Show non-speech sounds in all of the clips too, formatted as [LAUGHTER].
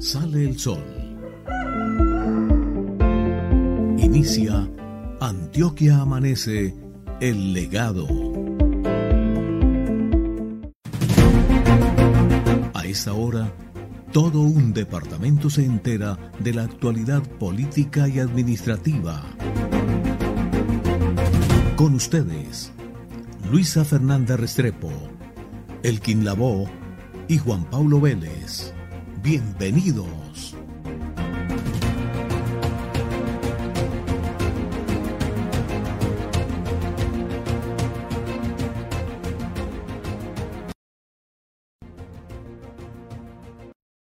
sale el sol. Inicia Antioquia Amanece, el legado. A esta hora, todo un departamento se entera de la actualidad política y administrativa. Con ustedes, Luisa Fernanda Restrepo, Elkin Lavó y Juan Pablo Vélez. Bienvenidos.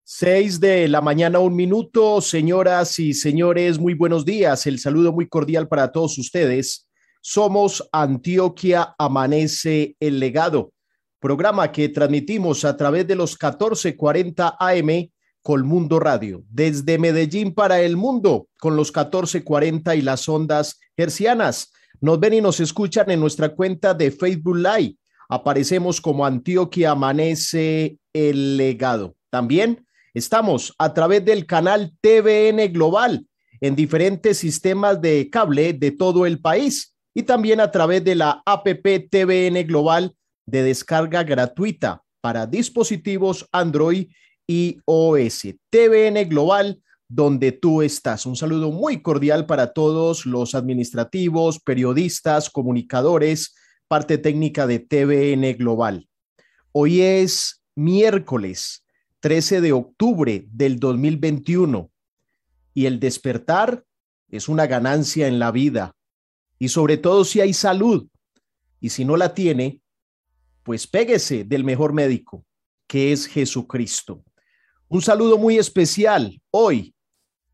Seis de la mañana, un minuto. Señoras y señores, muy buenos días. El saludo muy cordial para todos ustedes. Somos Antioquia Amanece el Legado programa que transmitimos a través de los 1440 AM Colmundo Radio, desde Medellín para el mundo, con los 1440 y las ondas hercianas. Nos ven y nos escuchan en nuestra cuenta de Facebook Live. Aparecemos como Antioquia Amanece el Legado. También estamos a través del canal TVN Global en diferentes sistemas de cable de todo el país y también a través de la APP TVN Global de descarga gratuita para dispositivos Android y OS. TVN Global, donde tú estás. Un saludo muy cordial para todos los administrativos, periodistas, comunicadores, parte técnica de TVN Global. Hoy es miércoles 13 de octubre del 2021 y el despertar es una ganancia en la vida y sobre todo si hay salud y si no la tiene, pues péguese del mejor médico, que es Jesucristo. Un saludo muy especial hoy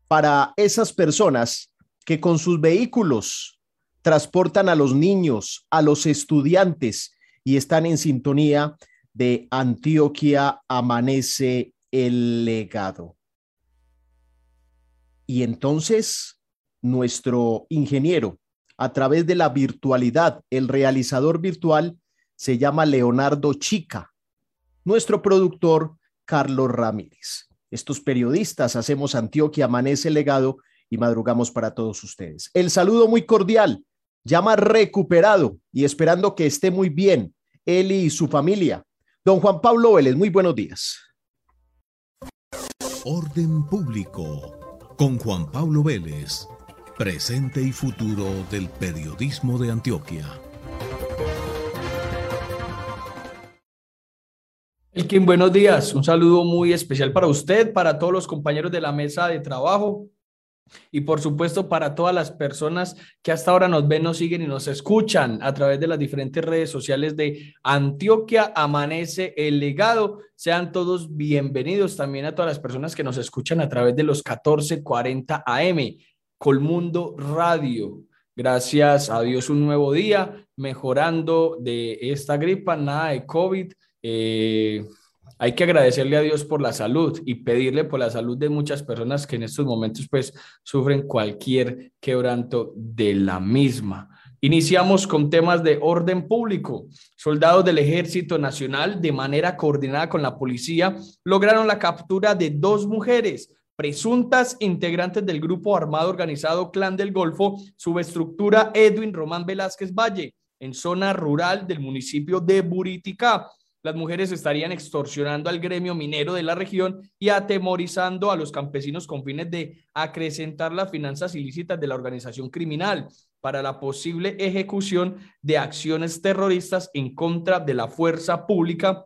para esas personas que con sus vehículos transportan a los niños, a los estudiantes y están en sintonía de Antioquia Amanece el legado. Y entonces nuestro ingeniero, a través de la virtualidad, el realizador virtual, se llama Leonardo Chica, nuestro productor Carlos Ramírez. Estos periodistas hacemos Antioquia Amanece Legado y madrugamos para todos ustedes. El saludo muy cordial, llama recuperado y esperando que esté muy bien él y su familia. Don Juan Pablo Vélez, muy buenos días. Orden público con Juan Pablo Vélez, presente y futuro del periodismo de Antioquia. Elkin, buenos días. Un saludo muy especial para usted, para todos los compañeros de la mesa de trabajo y por supuesto para todas las personas que hasta ahora nos ven, nos siguen y nos escuchan a través de las diferentes redes sociales de Antioquia Amanece el Legado. Sean todos bienvenidos también a todas las personas que nos escuchan a través de los 1440 AM, Colmundo Radio. Gracias a Dios un nuevo día, mejorando de esta gripa, nada de COVID eh, hay que agradecerle a Dios por la salud y pedirle por la salud de muchas personas que en estos momentos pues sufren cualquier quebranto de la misma. Iniciamos con temas de orden público. Soldados del Ejército Nacional, de manera coordinada con la policía, lograron la captura de dos mujeres presuntas integrantes del grupo armado organizado Clan del Golfo, subestructura Edwin Román Velázquez Valle, en zona rural del municipio de Buriticá las mujeres estarían extorsionando al gremio minero de la región y atemorizando a los campesinos con fines de acrecentar las finanzas ilícitas de la organización criminal para la posible ejecución de acciones terroristas en contra de la fuerza pública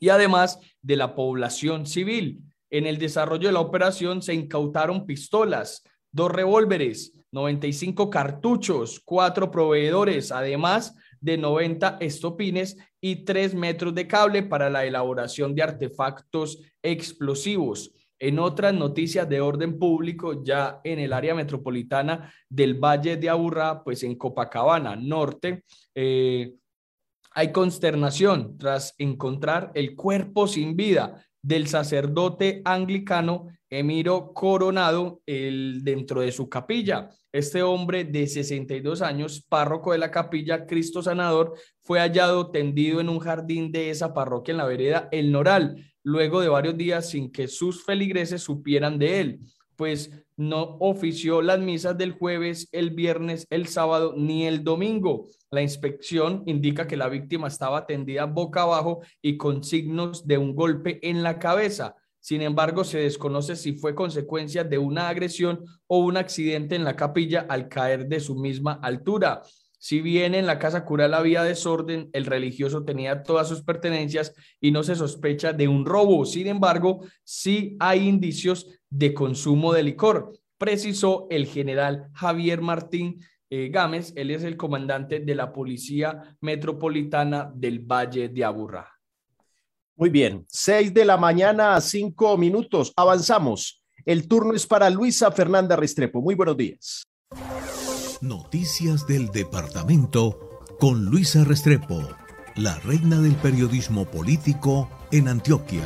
y además de la población civil. En el desarrollo de la operación se incautaron pistolas, dos revólveres, 95 cartuchos, cuatro proveedores, además de 90 estopines y 3 metros de cable para la elaboración de artefactos explosivos. En otras noticias de orden público, ya en el área metropolitana del Valle de Aburrá, pues en Copacabana Norte, eh, hay consternación tras encontrar el cuerpo sin vida del sacerdote anglicano Emiro Coronado el, dentro de su capilla. Este hombre de 62 años, párroco de la capilla Cristo Sanador, fue hallado tendido en un jardín de esa parroquia en la vereda El Noral. luego de varios días sin que sus feligreses supieran de él, pues no ofició las misas del jueves, el viernes, el sábado ni el domingo. La inspección indica que la víctima estaba tendida boca abajo y con signos de un golpe en la cabeza. Sin embargo, se desconoce si fue consecuencia de una agresión o un accidente en la capilla al caer de su misma altura. Si bien en la casa cural había desorden, el religioso tenía todas sus pertenencias y no se sospecha de un robo. Sin embargo, sí hay indicios de consumo de licor, precisó el general Javier Martín eh, Gámez. Él es el comandante de la Policía Metropolitana del Valle de Aburrá. Muy bien, seis de la mañana a cinco minutos. Avanzamos. El turno es para Luisa Fernanda Restrepo. Muy buenos días. Noticias del Departamento con Luisa Restrepo, la reina del periodismo político en Antioquia.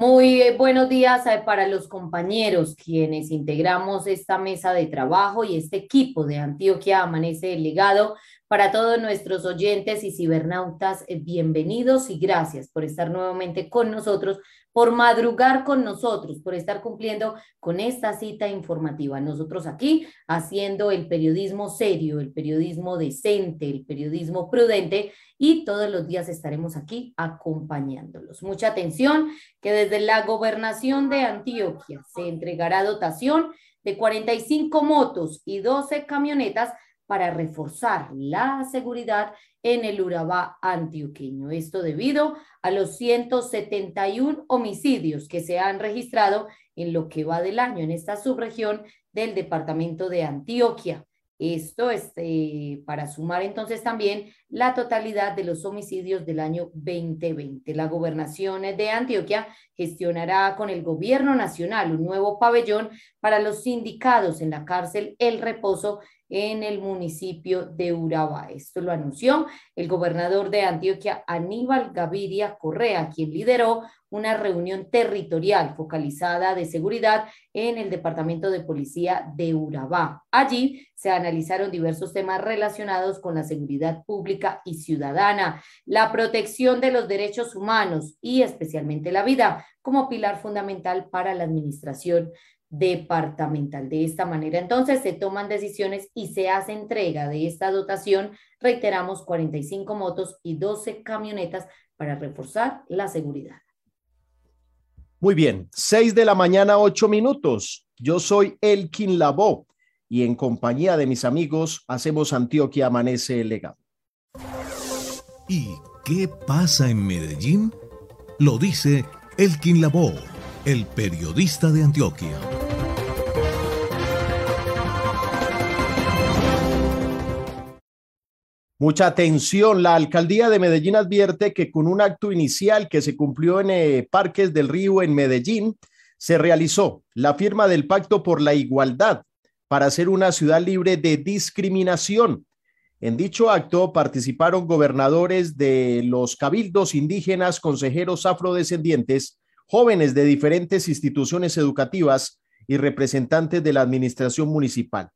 Muy buenos días eh, para los compañeros quienes integramos esta mesa de trabajo y este equipo de Antioquia Amanece el Legado. Para todos nuestros oyentes y cibernautas, eh, bienvenidos y gracias por estar nuevamente con nosotros por madrugar con nosotros, por estar cumpliendo con esta cita informativa. Nosotros aquí haciendo el periodismo serio, el periodismo decente, el periodismo prudente y todos los días estaremos aquí acompañándolos. Mucha atención que desde la gobernación de Antioquia se entregará dotación de 45 motos y 12 camionetas para reforzar la seguridad en el Urabá antioqueño. Esto debido a los 171 homicidios que se han registrado en lo que va del año en esta subregión del departamento de Antioquia. Esto es eh, para sumar entonces también la totalidad de los homicidios del año 2020. La gobernación de Antioquia gestionará con el gobierno nacional un nuevo pabellón para los sindicados en la cárcel El Reposo en el municipio de Urabá. Esto lo anunció el gobernador de Antioquia, Aníbal Gaviria Correa, quien lideró una reunión territorial focalizada de seguridad en el Departamento de Policía de Urabá. Allí se analizaron diversos temas relacionados con la seguridad pública y ciudadana, la protección de los derechos humanos y especialmente la vida como pilar fundamental para la administración departamental. De esta manera, entonces, se toman decisiones y se hace entrega de esta dotación, reiteramos, 45 motos y 12 camionetas para reforzar la seguridad. Muy bien, 6 de la mañana, 8 minutos. Yo soy Elkin Labó y en compañía de mis amigos hacemos Antioquia Amanece el Legado. ¿Y qué pasa en Medellín? Lo dice Elkin Labó, el periodista de Antioquia. Mucha atención. La alcaldía de Medellín advierte que con un acto inicial que se cumplió en eh, Parques del Río en Medellín, se realizó la firma del Pacto por la Igualdad para ser una ciudad libre de discriminación. En dicho acto participaron gobernadores de los cabildos indígenas, consejeros afrodescendientes, jóvenes de diferentes instituciones educativas y representantes de la administración municipal.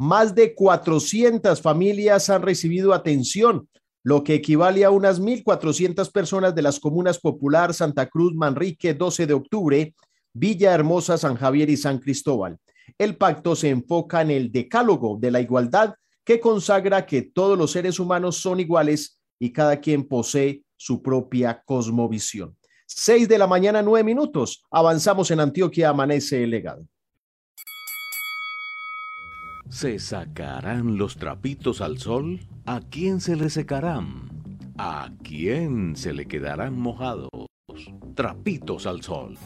Más de 400 familias han recibido atención, lo que equivale a unas 1.400 personas de las comunas Popular, Santa Cruz, Manrique, 12 de octubre, Villa Hermosa, San Javier y San Cristóbal. El pacto se enfoca en el decálogo de la igualdad que consagra que todos los seres humanos son iguales y cada quien posee su propia cosmovisión. Seis de la mañana, nueve minutos. Avanzamos en Antioquia, amanece el legado. ¿Se sacarán los trapitos al sol? ¿A quién se le secarán? ¿A quién se le quedarán mojados? Trapitos al sol.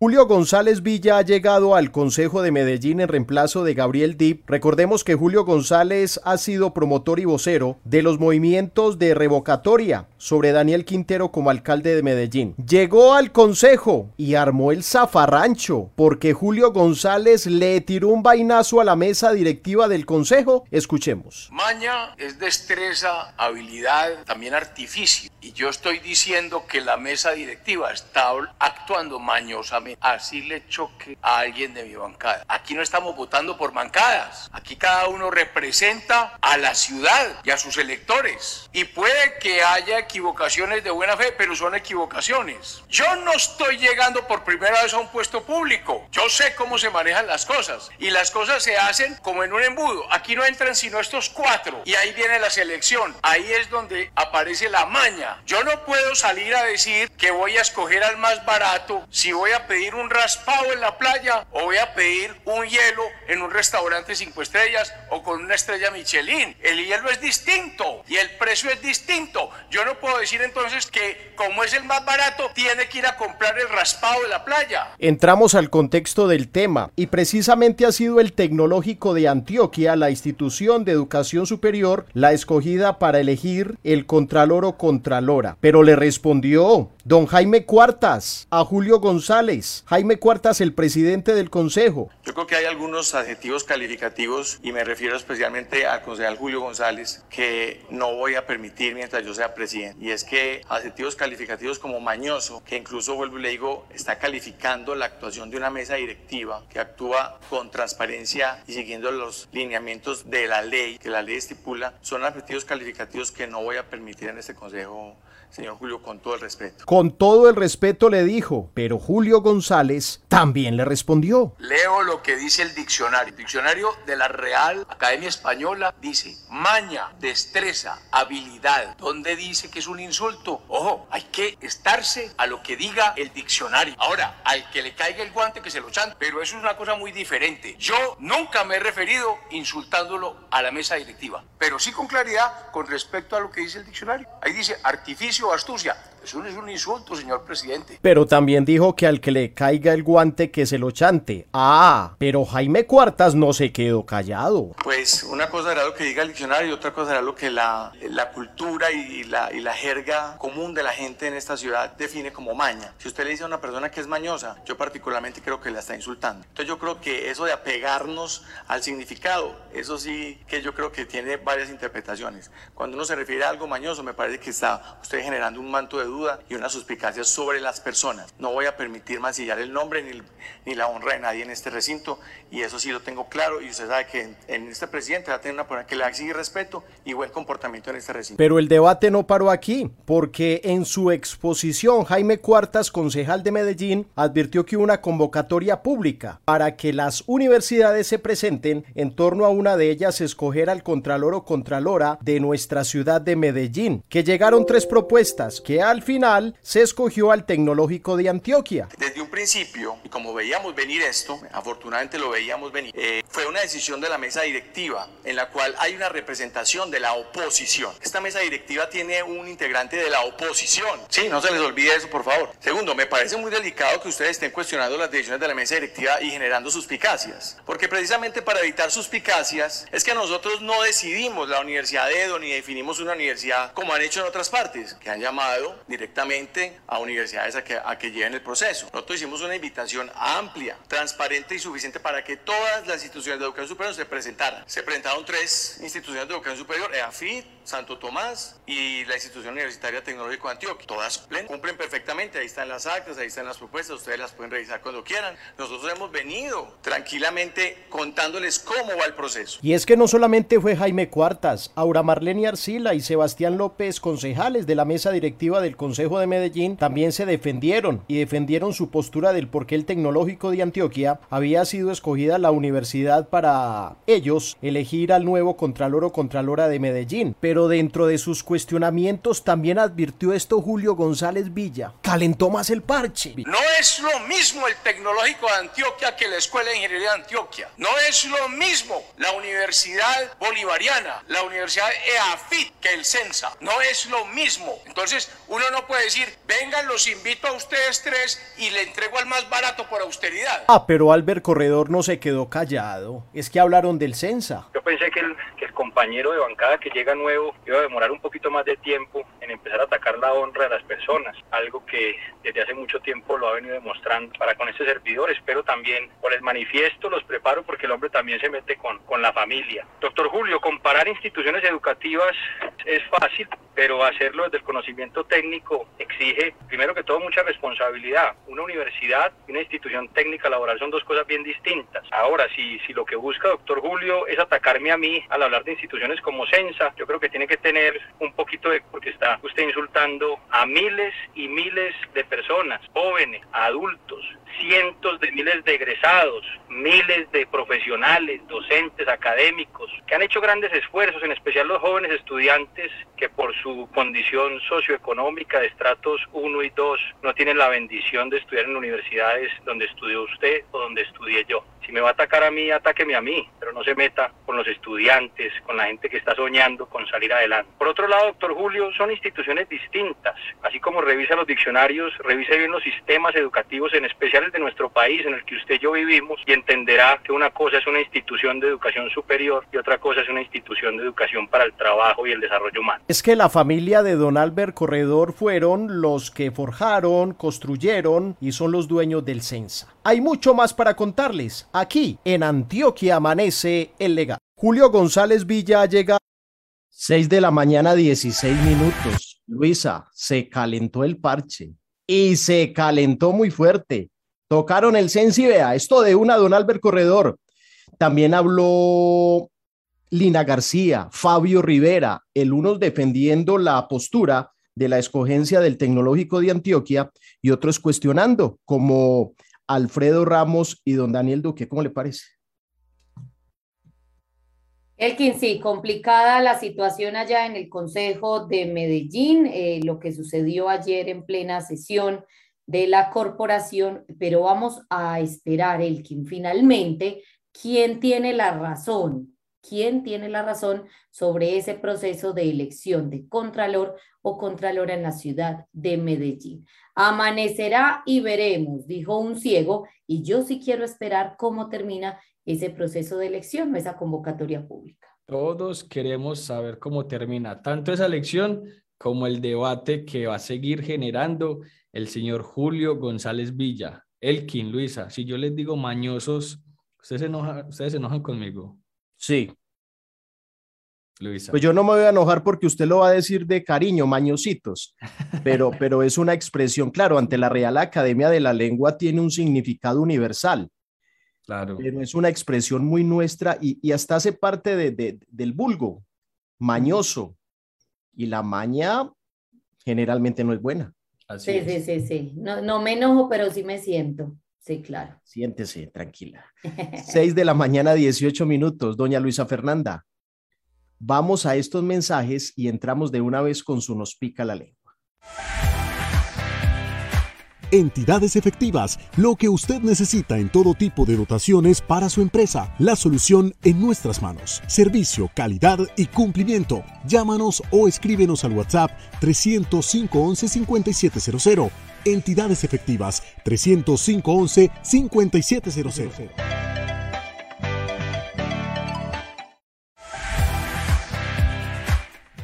Julio González Villa ha llegado al Consejo de Medellín en reemplazo de Gabriel Dip. Recordemos que Julio González ha sido promotor y vocero de los movimientos de revocatoria sobre Daniel Quintero como alcalde de Medellín. Llegó al Consejo y armó el zafarrancho porque Julio González le tiró un vainazo a la mesa directiva del Consejo. Escuchemos. Maña es destreza, habilidad, también artificio. Y yo estoy diciendo que la mesa directiva está actuando mañosamente así le choque a alguien de mi bancada. Aquí no estamos votando por bancadas. Aquí cada uno representa a la ciudad y a sus electores. Y puede que haya equivocaciones de buena fe, pero son equivocaciones. Yo no estoy llegando por primera vez a un puesto público. Yo sé cómo se manejan las cosas. Y las cosas se hacen como en un embudo. Aquí no entran sino estos cuatro. Y ahí viene la selección. Ahí es donde aparece la maña. Yo no puedo salir a decir que voy a escoger al más barato si voy a pedir un raspado en la playa o voy a pedir un hielo en un restaurante cinco estrellas o con una estrella Michelin. El hielo es distinto y el precio es distinto. Yo no puedo decir entonces que como es el más barato, tiene que ir a comprar el raspado de la playa. Entramos al contexto del tema y precisamente ha sido el Tecnológico de Antioquia, la institución de educación superior, la escogida para elegir el Contralor o Contralora. Pero le respondió don Jaime Cuartas a Julio González. Jaime Cuartas, el presidente del Consejo. Yo creo que hay algunos adjetivos calificativos y me refiero especialmente al concejal Julio González que no voy a permitir mientras yo sea presidente. Y es que adjetivos calificativos como mañoso, que incluso vuelvo y le digo, está calificando la actuación de una mesa directiva que actúa con transparencia y siguiendo los lineamientos de la ley, que la ley estipula, son adjetivos calificativos que no voy a permitir en este consejo señor Julio, con todo el respeto. Con todo el respeto le dijo, pero Julio González también le respondió. Leo lo que dice el diccionario. El diccionario de la Real Academia Española dice maña, destreza, habilidad. ¿Dónde dice que es un insulto? Ojo, hay que estarse a lo que diga el diccionario. Ahora, al que le caiga el guante que se lo chante, pero eso es una cosa muy diferente. Yo nunca me he referido insultándolo a la mesa directiva, pero sí con claridad con respecto a lo que dice el diccionario. Ahí dice artificio jo ashtu shja. Eso es un insulto, señor presidente. Pero también dijo que al que le caiga el guante que se lo chante. Ah, pero Jaime Cuartas no se quedó callado. Pues una cosa era lo que diga el diccionario y otra cosa era lo que la, la cultura y la, y la jerga común de la gente en esta ciudad define como maña. Si usted le dice a una persona que es mañosa, yo particularmente creo que la está insultando. Entonces yo creo que eso de apegarnos al significado, eso sí que yo creo que tiene varias interpretaciones. Cuando uno se refiere a algo mañoso, me parece que está usted generando un manto de duda y una suspicacia sobre las personas. No voy a permitir mancillar el nombre ni, ni la honra de nadie en este recinto y eso sí lo tengo claro y usted sabe que en, este presidente va a tener una persona que le exige respeto y buen comportamiento en este recinto. Pero el debate no paró aquí, porque en su exposición Jaime Cuartas, concejal de Medellín, advirtió que una convocatoria pública para que las universidades se presenten en torno a una de ellas escoger al contralor o contralora de nuestra ciudad de Medellín, que llegaron tres propuestas que al final se escogió al Tecnológico de Antioquia. Desde un principio, y como veíamos venir esto, afortunadamente lo veíamos venir, eh, fue una decisión de la mesa directiva en la cual hay una representación de la oposición. Esta mesa directiva tiene un integrante de la oposición. Sí, no se les olvide eso, por favor. Segundo, me parece muy delicado que ustedes estén cuestionando las decisiones de la mesa directiva y generando suspicacias, porque precisamente para evitar suspicacias es que nosotros no decidimos la Universidad de Edo ni definimos una universidad como han hecho en otras partes, que han llamado directamente a universidades a que, a que lleven el proceso. Nosotros hicimos una invitación amplia, transparente y suficiente para que todas las instituciones de educación superior se presentaran. Se presentaron tres instituciones de educación superior, EAFID, Santo Tomás y la Institución Universitaria Tecnológica de Antioquia. Todas cumplen perfectamente, ahí están las actas, ahí están las propuestas, ustedes las pueden revisar cuando quieran. Nosotros hemos venido tranquilamente contándoles cómo va el proceso. Y es que no solamente fue Jaime Cuartas, Aura Marlene Arcila y Sebastián López, concejales de la mesa directiva del Consejo de Medellín, también se defendieron y defendieron su postura del por qué el Tecnológico de Antioquia había sido escogida la universidad para ellos elegir al nuevo Contralor o Contralora de Medellín. Pero dentro de sus cuestionamientos también advirtió esto Julio González Villa. Calentó más el parche. No es lo mismo el Tecnológico de Antioquia que la Escuela de Ingeniería de Antioquia. No es lo mismo la Universidad Bolivariana, la Universidad EAFIT que el CENSA. No es lo mismo. Entonces, uno no puede decir, vengan, los invito a ustedes tres y le entrego al más barato por austeridad. Ah, pero Albert Corredor no se quedó callado. Es que hablaron del CENSA. Yo pensé que el, que el compañero de bancada que llega nuevo iba a demorar un poquito más de tiempo en empezar a atacar la honra de las personas, algo que desde hace mucho tiempo lo ha venido demostrando para con este servidor. Espero también por el manifiesto los preparo porque el hombre también se mete con, con la familia. Doctor Julio, comparar instituciones educativas es fácil, pero hacerlo desde el conocimiento técnico exige, primero que todo, mucha responsabilidad. Una universidad y una institución técnica laboral son dos cosas bien distintas. Ahora, si, si lo que busca doctor Julio es atacarme a mí al hablar de instituciones como Censa, yo creo que tiene que tener un poquito de, porque está usted insultando a miles y miles de personas, jóvenes, adultos, cientos de miles de egresados, miles de profesionales, docentes, académicos, que han hecho grandes esfuerzos, en especial los jóvenes estudiantes que por su condición socioeconómica de estratos 1 y 2 no tienen la bendición de estudiar en universidades donde estudió usted o donde estudié yo. Si me va a atacar a mí, atáqueme a mí, pero no se meta con los estudiantes, con la gente que está soñando con salir adelante. Por otro lado, doctor Julio, son instituciones distintas. Así como revisa los diccionarios, revise bien los sistemas educativos, en especial el de nuestro país, en el que usted y yo vivimos, y entenderá que una cosa es una institución de educación superior y otra cosa es una institución de educación para el trabajo y el desarrollo humano. Es que la familia de don Albert Corredor fueron los que forjaron, construyeron y son los dueños del Censa. Hay mucho más para contarles. Aquí, en Antioquia, amanece el legado. Julio González Villa llega 6 de la mañana, 16 minutos. Luisa, se calentó el parche y se calentó muy fuerte. Tocaron el Censa y vea, esto de una don Albert Corredor. También habló Lina García, Fabio Rivera, el uno defendiendo la postura de la escogencia del Tecnológico de Antioquia y otros cuestionando, como Alfredo Ramos y don Daniel Duque. ¿Cómo le parece? Elkin, sí, complicada la situación allá en el Consejo de Medellín, eh, lo que sucedió ayer en plena sesión de la corporación, pero vamos a esperar, Elkin, finalmente, quién tiene la razón, quién tiene la razón sobre ese proceso de elección de Contralor o Contralora en la ciudad de Medellín. Amanecerá y veremos, dijo un ciego, y yo sí quiero esperar cómo termina ese proceso de elección, esa convocatoria pública. Todos queremos saber cómo termina tanto esa elección como el debate que va a seguir generando el señor Julio González Villa. Elkin, Luisa, si yo les digo mañosos, ustedes se enojan, ustedes se enojan conmigo. Sí. Luisa. Pues yo no me voy a enojar porque usted lo va a decir de cariño, mañositos, [LAUGHS] pero, pero es una expresión, claro, ante la Real Academia de la Lengua tiene un significado universal. Claro. Pero es una expresión muy nuestra y, hasta hace parte de, del vulgo, mañoso. Y la maña generalmente no es buena. sí, sí, sí, sí. No, no me enojo, pero sí me siento. Sí, claro. Siéntese, tranquila. [LAUGHS] Seis de la mañana, 18 minutos. Doña Luisa Fernanda, vamos a estos mensajes y entramos de una vez con su nos pica la lengua. Entidades efectivas, lo que usted necesita en todo tipo de dotaciones para su empresa. La solución en nuestras manos. Servicio, calidad y cumplimiento. Llámanos o escríbenos al WhatsApp 305 11 5700 entidades efectivas 305 11 5700.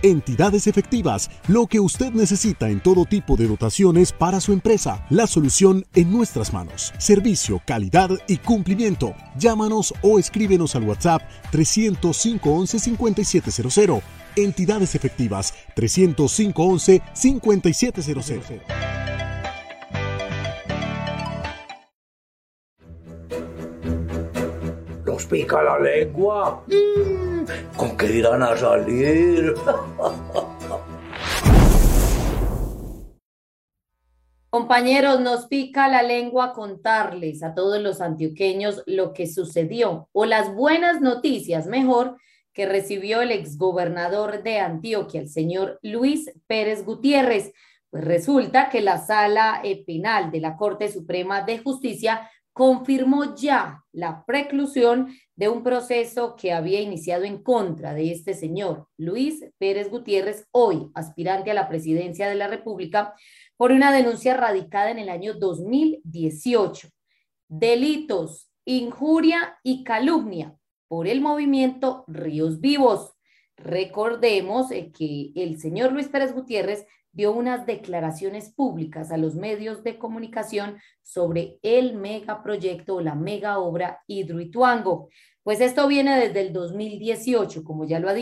Entidades efectivas, lo que usted necesita en todo tipo de dotaciones para su empresa. La solución en nuestras manos. Servicio, calidad y cumplimiento. Llámanos o escríbenos al WhatsApp 305 11 5700. Entidades efectivas 305 11 5700. Pica la lengua. Mm, ¿Con qué irán a salir? Compañeros, nos pica la lengua contarles a todos los antioqueños lo que sucedió o las buenas noticias, mejor, que recibió el exgobernador de Antioquia, el señor Luis Pérez Gutiérrez. Pues resulta que la sala eh, penal de la Corte Suprema de Justicia confirmó ya la preclusión de un proceso que había iniciado en contra de este señor, Luis Pérez Gutiérrez, hoy aspirante a la presidencia de la República, por una denuncia radicada en el año 2018. Delitos, injuria y calumnia por el movimiento Ríos Vivos. Recordemos eh, que el señor Luis Pérez Gutiérrez dio unas declaraciones públicas a los medios de comunicación sobre el megaproyecto o la mega obra Hidroituango. Pues esto viene desde el 2018, como ya lo,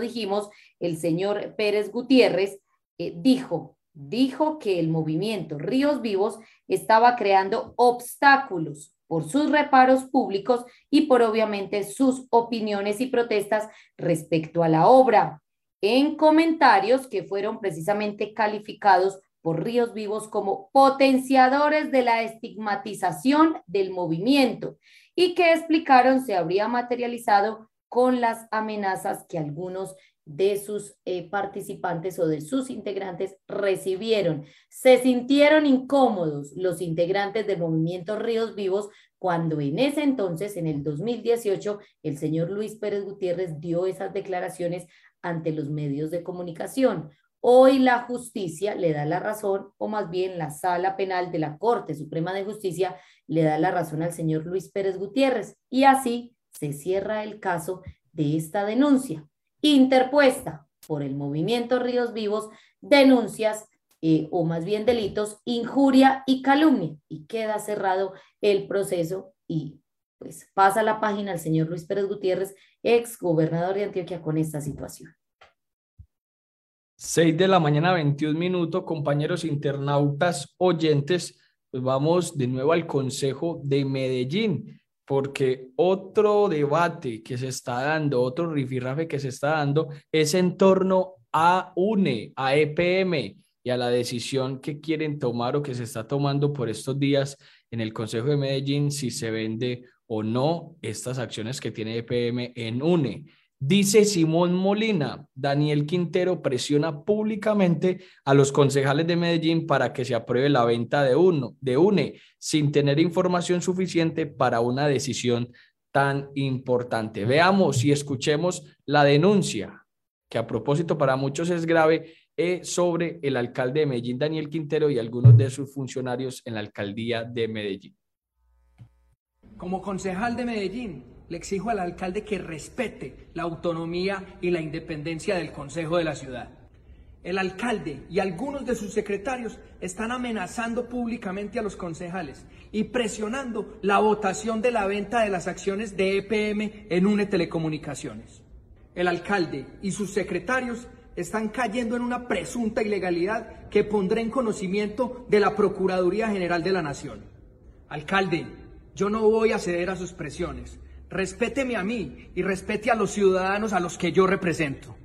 dijimos, el señor Pérez Gutiérrez eh, dijo, dijo que el movimiento Ríos Vivos estaba creando obstáculos por sus reparos públicos y por obviamente sus opiniones y protestas respecto a la obra. En comentarios que fueron precisamente calificados por Ríos Vivos como potenciadores de la estigmatización del movimiento y que explicaron se habría materializado con las amenazas que algunos de sus eh, participantes o de sus integrantes recibieron. Se sintieron incómodos los integrantes del movimiento Ríos Vivos cuando en ese entonces, en el 2018, el señor Luis Pérez Gutiérrez dio esas declaraciones ante los medios de comunicación. Hoy la justicia le da la razón, o más bien la sala penal de la Corte Suprema de Justicia le da la razón al señor Luis Pérez Gutiérrez. Y así se cierra el caso de esta denuncia interpuesta por el movimiento Ríos Vivos, denuncias eh, o más bien delitos, injuria y calumnia. Y queda cerrado el proceso y pues pasa la página al señor Luis Pérez Gutiérrez, ex gobernador de Antioquia, con esta situación. 6 de la mañana, 21 minutos, compañeros internautas, oyentes, pues vamos de nuevo al Consejo de Medellín porque otro debate que se está dando, otro rifirrafe que se está dando, es en torno a UNE, a EPM y a la decisión que quieren tomar o que se está tomando por estos días en el Consejo de Medellín si se vende o no estas acciones que tiene EPM en UNE. Dice Simón Molina, Daniel Quintero presiona públicamente a los concejales de Medellín para que se apruebe la venta de, uno, de UNE sin tener información suficiente para una decisión tan importante. Veamos y escuchemos la denuncia, que a propósito para muchos es grave, eh, sobre el alcalde de Medellín, Daniel Quintero, y algunos de sus funcionarios en la alcaldía de Medellín. Como concejal de Medellín, le exijo al alcalde que respete la autonomía y la independencia del Consejo de la ciudad. El alcalde y algunos de sus secretarios están amenazando públicamente a los concejales y presionando la votación de la venta de las acciones de EPM en UNE Telecomunicaciones. El alcalde y sus secretarios están cayendo en una presunta ilegalidad que pondré en conocimiento de la Procuraduría General de la Nación. Alcalde, yo no voy a ceder a sus presiones respéteme a mí y respete a los ciudadanos a los que yo represento.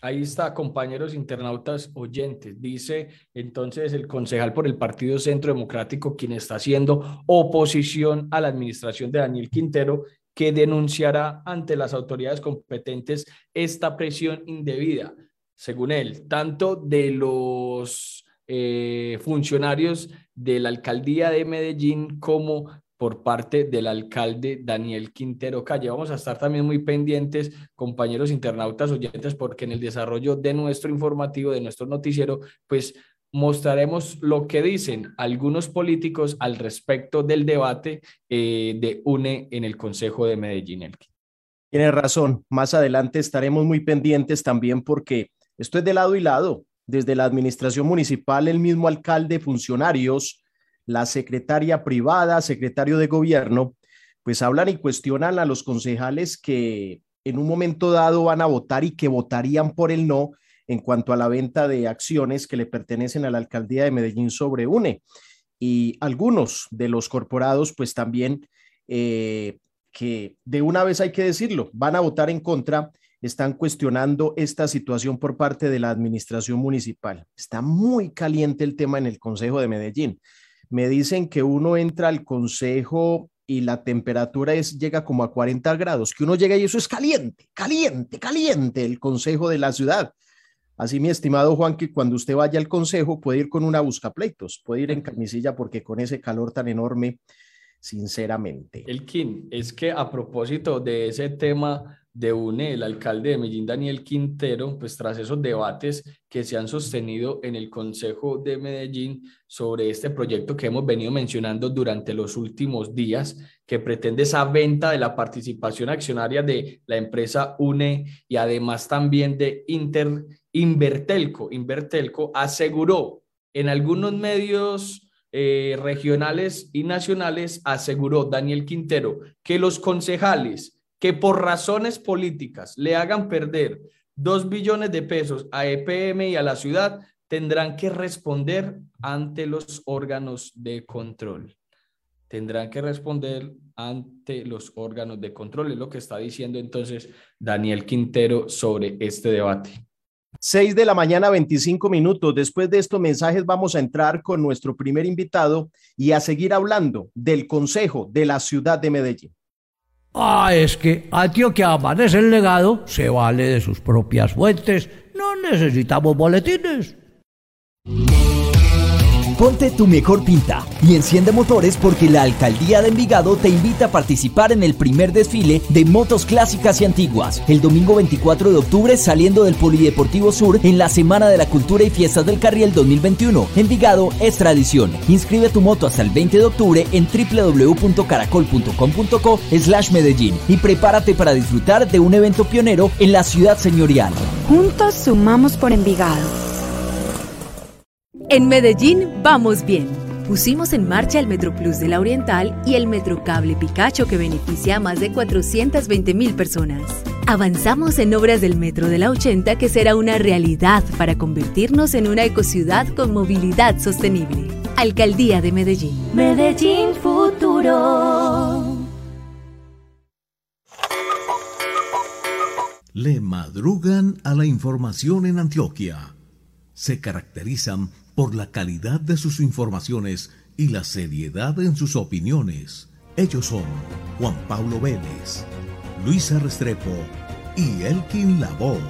Ahí está, compañeros internautas oyentes. Dice entonces el concejal por el Partido Centro Democrático, quien está haciendo oposición a la administración de Daniel Quintero, que denunciará ante las autoridades competentes esta presión indebida, según él, tanto de los eh, funcionarios de la alcaldía de Medellín como por parte del alcalde Daniel Quintero Calle. Vamos a estar también muy pendientes, compañeros internautas oyentes, porque en el desarrollo de nuestro informativo, de nuestro noticiero, pues mostraremos lo que dicen algunos políticos al respecto del debate eh, de UNE en el Consejo de Medellín. Tiene razón, más adelante estaremos muy pendientes también porque esto es de lado y lado, desde la administración municipal, el mismo alcalde, funcionarios, la secretaria privada, secretario de gobierno, pues hablan y cuestionan a los concejales que en un momento dado van a votar y que votarían por el no en cuanto a la venta de acciones que le pertenecen a la alcaldía de Medellín sobre UNE. Y algunos de los corporados, pues también, eh, que de una vez hay que decirlo, van a votar en contra, están cuestionando esta situación por parte de la administración municipal. Está muy caliente el tema en el Consejo de Medellín me dicen que uno entra al consejo y la temperatura es, llega como a 40 grados, que uno llega y eso es caliente, caliente, caliente, el consejo de la ciudad. Así, mi estimado Juan, que cuando usted vaya al consejo puede ir con una buscapleitos, puede ir en camisilla porque con ese calor tan enorme, sinceramente. El King, es que a propósito de ese tema de UNE, el alcalde de Medellín, Daniel Quintero, pues tras esos debates que se han sostenido en el Consejo de Medellín sobre este proyecto que hemos venido mencionando durante los últimos días, que pretende esa venta de la participación accionaria de la empresa UNE y además también de Inter, Invertelco. Invertelco aseguró en algunos medios eh, regionales y nacionales, aseguró Daniel Quintero que los concejales que por razones políticas le hagan perder dos billones de pesos a EPM y a la ciudad tendrán que responder ante los órganos de control. Tendrán que responder ante los órganos de control, es lo que está diciendo entonces Daniel Quintero sobre este debate. 6 de la mañana, 25 minutos. Después de estos mensajes vamos a entrar con nuestro primer invitado y a seguir hablando del Consejo de la Ciudad de Medellín. Ah, es que Antioquia Amanece el Legado se vale de sus propias fuentes. No necesitamos boletines. Ponte tu mejor pinta y enciende motores porque la Alcaldía de Envigado te invita a participar en el primer desfile de motos clásicas y antiguas, el domingo 24 de octubre saliendo del Polideportivo Sur en la Semana de la Cultura y Fiestas del Carriel 2021. Envigado es tradición. Inscribe tu moto hasta el 20 de octubre en www.caracol.com.co slash Medellín y prepárate para disfrutar de un evento pionero en la ciudad señorial. Juntos sumamos por Envigado. En Medellín vamos bien. Pusimos en marcha el Metro Plus de la Oriental y el Metro Cable Picacho que beneficia a más de 420 mil personas. Avanzamos en obras del Metro de la 80 que será una realidad para convertirnos en una ecociudad con movilidad sostenible. Alcaldía de Medellín. Medellín Futuro. Le madrugan a la información en Antioquia. Se caracterizan por la calidad de sus informaciones y la seriedad en sus opiniones. Ellos son Juan Pablo Vélez, Luisa Restrepo y Elkin Lavoe.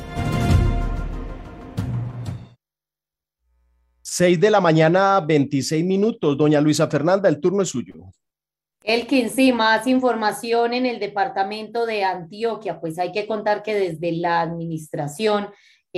6 de la mañana, 26 minutos. Doña Luisa Fernanda, el turno es suyo. Elkin, sí, más información en el departamento de Antioquia. Pues hay que contar que desde la administración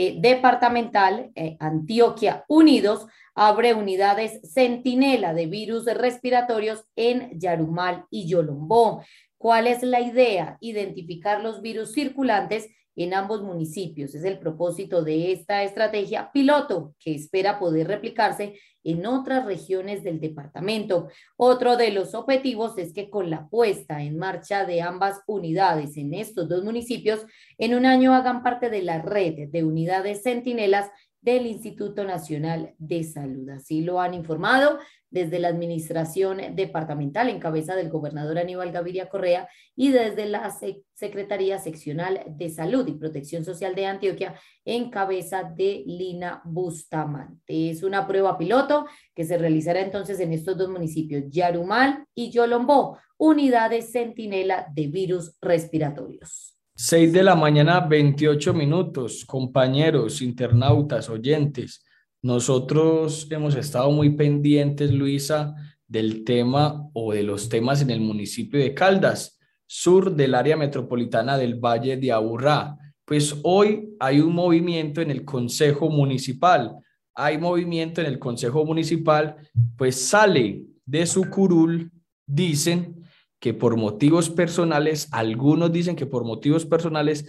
eh, departamental eh, Antioquia Unidos abre unidades centinela de virus respiratorios en Yarumal y Yolombó. ¿Cuál es la idea? Identificar los virus circulantes en ambos municipios. Es el propósito de esta estrategia piloto que espera poder replicarse en otras regiones del departamento. Otro de los objetivos es que con la puesta en marcha de ambas unidades en estos dos municipios, en un año hagan parte de la red de unidades centinelas del Instituto Nacional de Salud. Así lo han informado desde la administración departamental en cabeza del gobernador Aníbal Gaviria Correa y desde la Secretaría Seccional de Salud y Protección Social de Antioquia en cabeza de Lina Bustamante. Es una prueba piloto que se realizará entonces en estos dos municipios, Yarumal y Yolombó, unidades centinela de virus respiratorios. 6 de la mañana, 28 minutos, compañeros, internautas, oyentes. Nosotros hemos estado muy pendientes, Luisa, del tema o de los temas en el municipio de Caldas, sur del área metropolitana del Valle de Aburrá. Pues hoy hay un movimiento en el Consejo Municipal. Hay movimiento en el Consejo Municipal, pues sale de su curul, dicen, que por motivos personales, algunos dicen que por motivos personales,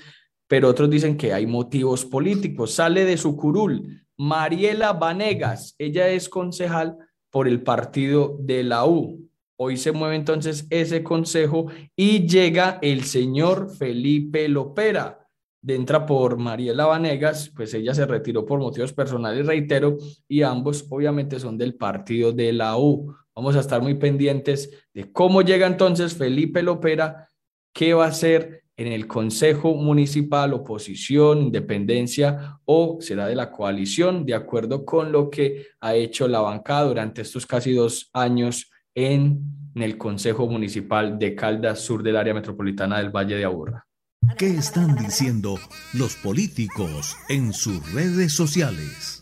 pero otros dicen que hay motivos políticos. Sale de su curul Mariela Vanegas, ella es concejal por el partido de la U. Hoy se mueve entonces ese consejo y llega el señor Felipe Lopera. Entra por Mariela Vanegas, pues ella se retiró por motivos personales, reitero, y ambos obviamente son del partido de la U. Vamos a estar muy pendientes de cómo llega entonces Felipe Lopera, qué va a hacer en el Consejo Municipal, oposición, independencia o será de la coalición, de acuerdo con lo que ha hecho la bancada durante estos casi dos años en, el Consejo Municipal de Caldas, sur del área metropolitana del Valle de Aburra. ¿Qué están diciendo los políticos en sus redes sociales?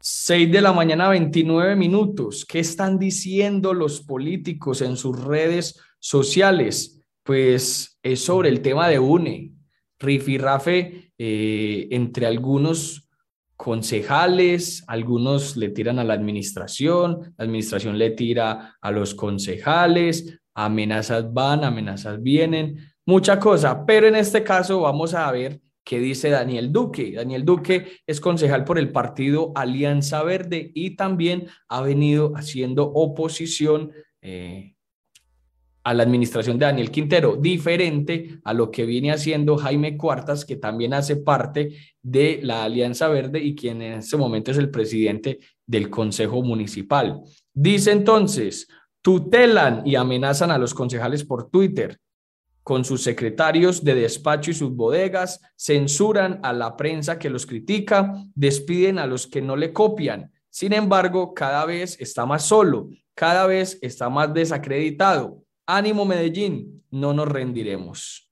6 de la mañana, 29 minutos. ¿Qué están diciendo los políticos en sus redes sociales? Pues es sobre el tema de UNE. Rifirrafe eh, entre algunos concejales, algunos le tiran a la administración, la administración le tira a los concejales, amenazas van, amenazas vienen, mucha cosa, pero en este caso vamos a ver ¿Qué dice Daniel Duque? Daniel Duque es concejal por el partido Alianza Verde y también ha venido haciendo oposición eh, a la administración de Daniel Quintero, diferente a lo que viene haciendo Jaime Cuartas, que también hace parte de la Alianza Verde y quien en este momento es el presidente del Consejo Municipal. Dice entonces, tutelan y amenazan a los concejales por Twitter con sus secretarios de despacho y sus bodegas, censuran a la prensa que los critica, despiden a los que no le copian. Sin embargo, cada vez está más solo, cada vez está más desacreditado Ánimo Medellín, no nos rendiremos.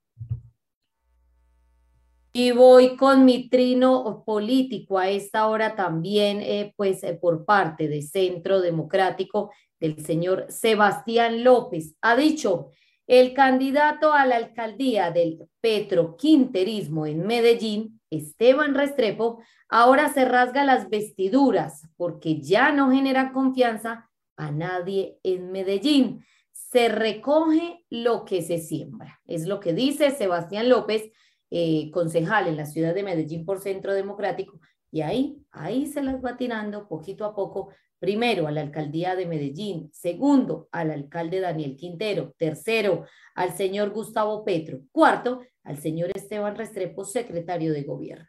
Y voy con mi trino político a esta hora también, eh, pues eh, por parte de Centro Democrático del señor Sebastián López. Ha dicho, el candidato a la alcaldía del petroquinterismo en Medellín, Esteban Restrepo, ahora se rasga las vestiduras porque ya no genera confianza a nadie en Medellín se recoge lo que se siembra. Es lo que dice Sebastián López, eh, concejal en la ciudad de Medellín por Centro Democrático. Y ahí, ahí se las va tirando poquito a poco, primero a la alcaldía de Medellín, segundo al alcalde Daniel Quintero, tercero al señor Gustavo Petro, cuarto al señor Esteban Restrepo, secretario de gobierno.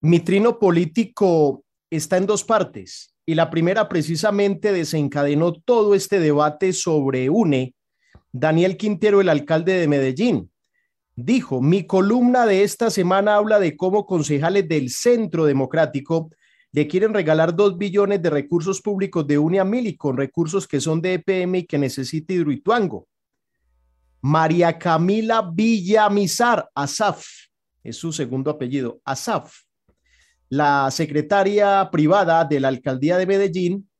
Mi trino político está en dos partes y la primera precisamente desencadenó todo este debate sobre UNE, Daniel Quintero, el alcalde de Medellín. Dijo, mi columna de esta semana habla de cómo concejales del Centro Democrático le quieren regalar dos billones de recursos públicos de UNE a Mili con recursos que son de EPM y que necesita Hidroituango. María Camila Villamizar, Asaf, es su segundo apellido, Asaf, la secretaria privada de la alcaldía de Medellín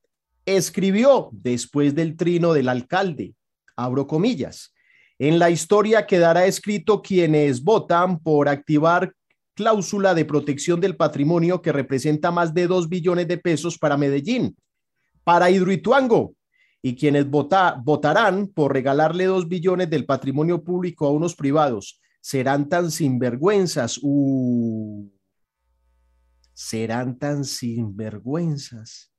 escribió después del trino del alcalde, abro comillas, en la historia quedará escrito quienes votan por activar cláusula de protección del patrimonio que representa más de dos billones de pesos para Medellín, para Hidroituango, y quienes votarán por regalarle dos billones del patrimonio público a unos privados serán tan sinvergüenzas. Uh, serán tan sinvergüenzas.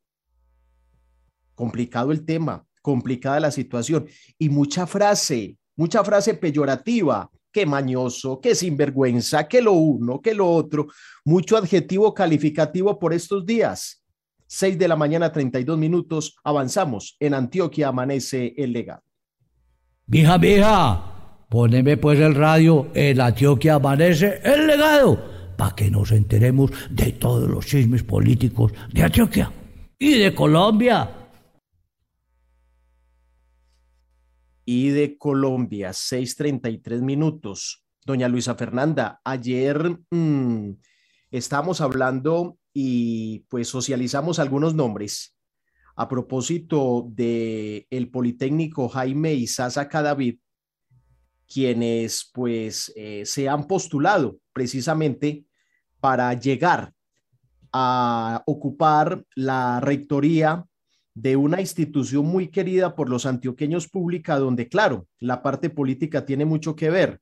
Complicado el tema, complicada la situación y mucha frase, mucha frase peyorativa, qué mañoso, qué sinvergüenza, qué lo uno, qué lo otro, mucho adjetivo calificativo por estos días. 6 de la mañana, 32 minutos, avanzamos. En Antioquia amanece el legado. Vieja, vieja, poneme pues el radio, en Antioquia amanece el legado para que nos enteremos de todos los chismes políticos de Antioquia y de Colombia. Y de Colombia, 6:33 minutos. Doña Luisa Fernanda, ayer mmm, estábamos hablando y pues socializamos algunos nombres a propósito de el Politécnico Jaime Isaza Cadavid, quienes pues eh, se han postulado precisamente para llegar a ocupar la rectoría de una institución muy querida por los antioqueños pública, donde, claro, la parte política tiene mucho que ver.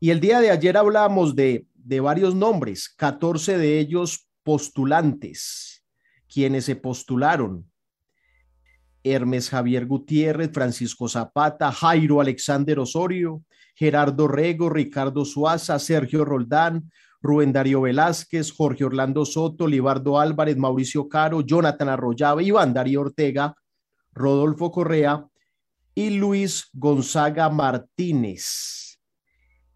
Y el día de ayer hablamos de, de varios nombres, 14 de ellos postulantes, quienes se postularon. Hermes Javier Gutiérrez, Francisco Zapata, Jairo Alexander Osorio, Gerardo Rego, Ricardo Suaza, Sergio Roldán, Rubén Darío Velázquez, Jorge Orlando Soto, Libardo Álvarez, Mauricio Caro, Jonathan Arroyave, Iván Darío Ortega, Rodolfo Correa y Luis Gonzaga Martínez.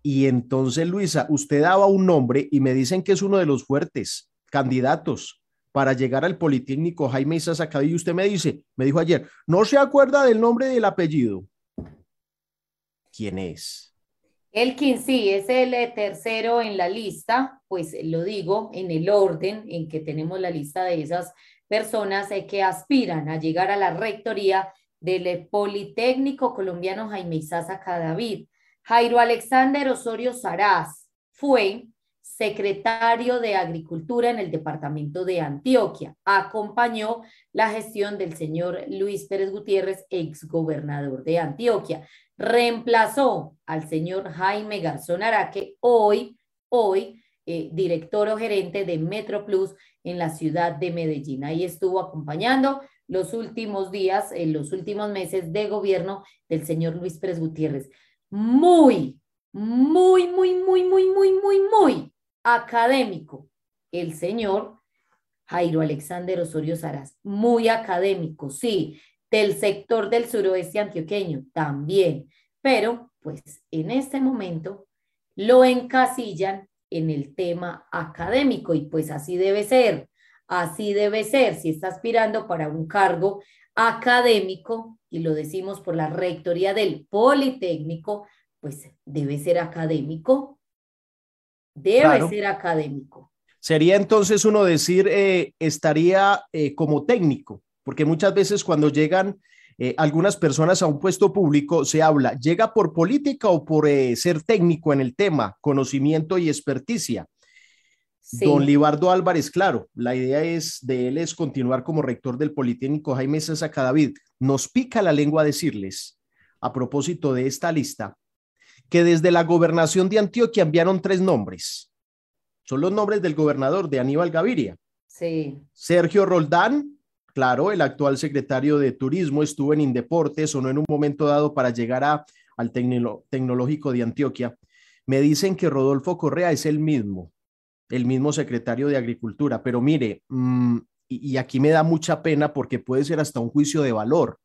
Y entonces, Luisa, usted daba un nombre y me dicen que es uno de los fuertes candidatos para llegar al Politécnico Jaime Isa y usted me dice, me dijo ayer, no se acuerda del nombre del apellido. ¿Quién es? Elkin sí es el eh, tercero en la lista, pues lo digo en el orden en que tenemos la lista de esas personas eh, que aspiran a llegar a la rectoría del eh, Politécnico Colombiano Jaime Isaza Cadavid. Jairo Alexander Osorio Saraz fue secretario de Agricultura en el departamento de Antioquia. Acompañó la gestión del señor Luis Pérez Gutiérrez, exgobernador de Antioquia reemplazó al señor Jaime Garzón Araque, hoy hoy eh, director o gerente de Metro Plus en la ciudad de Medellín. Ahí estuvo acompañando los últimos días, en los últimos meses de gobierno del señor Luis Pérez Gutiérrez. Muy, muy, muy, muy, muy, muy, muy, muy académico. El señor Jairo Alexander Osorio Saraz, muy académico, sí, del sector del suroeste antioqueño también, pero pues en este momento lo encasillan en el tema académico y pues así debe ser. Así debe ser, si está aspirando para un cargo académico, y lo decimos por la rectoría del Politécnico, pues debe ser académico, debe ser académico. Sería entonces uno decir, eh, estaría eh, como técnico, porque muchas veces cuando llegan eh, algunas personas a un puesto público se habla, llega por política o por ser técnico en el tema, conocimiento y experticia. Don Libardo Álvarez, claro, la idea es de él es continuar como rector del Politécnico Jaime César David. Nos pica la lengua decirles, a propósito de esta lista, que desde la gobernación de Antioquia enviaron tres nombres. Son los nombres del gobernador de Aníbal Gaviria. Sí. Sergio Roldán, claro, el actual secretario de Turismo, estuvo en Indeportes, o no en un momento dado para llegar a, al tecnológico de Antioquia. Me dicen que Rodolfo Correa es el mismo el mismo secretario de Agricultura. Pero mire, mm, y, aquí me da mucha pena porque puede ser hasta un juicio de valor.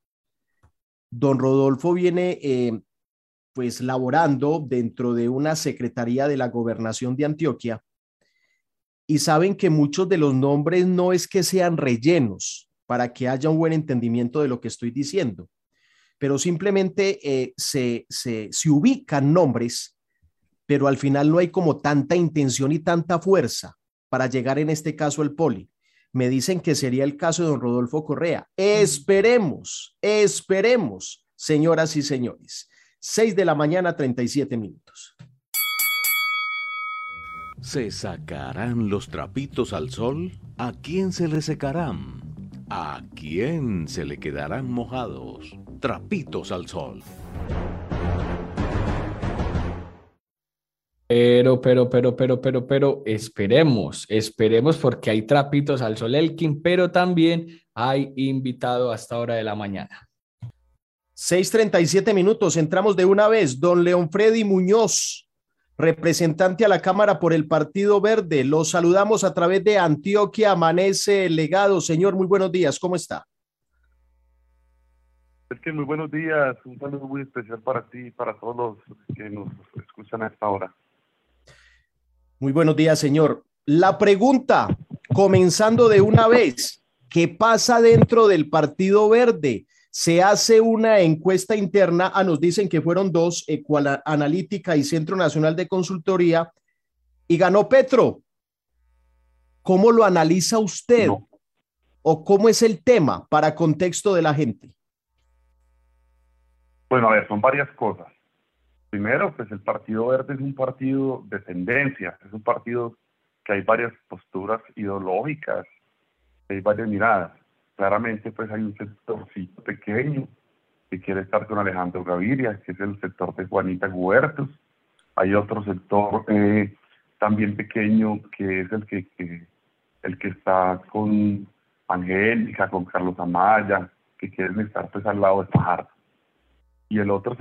Don Rodolfo viene eh, pues laborando dentro de una secretaría de la gobernación de Antioquia y saben que muchos de los nombres no es que sean rellenos para que haya un buen entendimiento de lo que estoy diciendo, pero simplemente eh, se, se, se ubican nombres pero al final no hay como tanta intención y tanta fuerza para llegar en este caso al poli. Me dicen que sería el caso de don Rodolfo Correa. Esperemos, esperemos, señoras y señores. 6 de la mañana, 37 minutos. ¿Se sacarán los trapitos al sol? ¿A quién se le secarán? ¿A quién se le quedarán mojados? Trapitos al sol. Pero, pero, pero, pero, pero, pero, esperemos, esperemos porque hay trapitos al sol Elkin, pero también hay invitado hasta hora de la mañana. 6:37 minutos, entramos de una vez. Don León Freddy Muñoz, representante a la Cámara por el Partido Verde. Lo saludamos a través de Antioquia Amanece Legado. Señor, muy buenos días, ¿cómo está? Es que muy buenos días, un saludo muy especial para ti y para todos los que nos escuchan a esta hora. Muy buenos días, señor. La pregunta, comenzando de una vez, ¿qué pasa dentro del Partido Verde? Se hace una encuesta interna, ah, nos dicen que fueron dos, Ecual Analítica y Centro Nacional de Consultoría, y ganó Petro. ¿Cómo lo analiza usted? ¿O cómo es el tema para contexto de la gente? Bueno, a ver, son varias cosas. Primero, pues el Partido Verde es un partido de tendencia, es un partido que hay varias posturas ideológicas, hay varias miradas. Claramente, pues hay un sectorcito pequeño que quiere estar con Alejandro Gaviria, que es el sector de Juanita Huertos. Hay otro sector eh, también pequeño que es el que, el que está con Angélica, con Carlos Amaya, que quieren estar pues al lado de Fajardo. Y el otro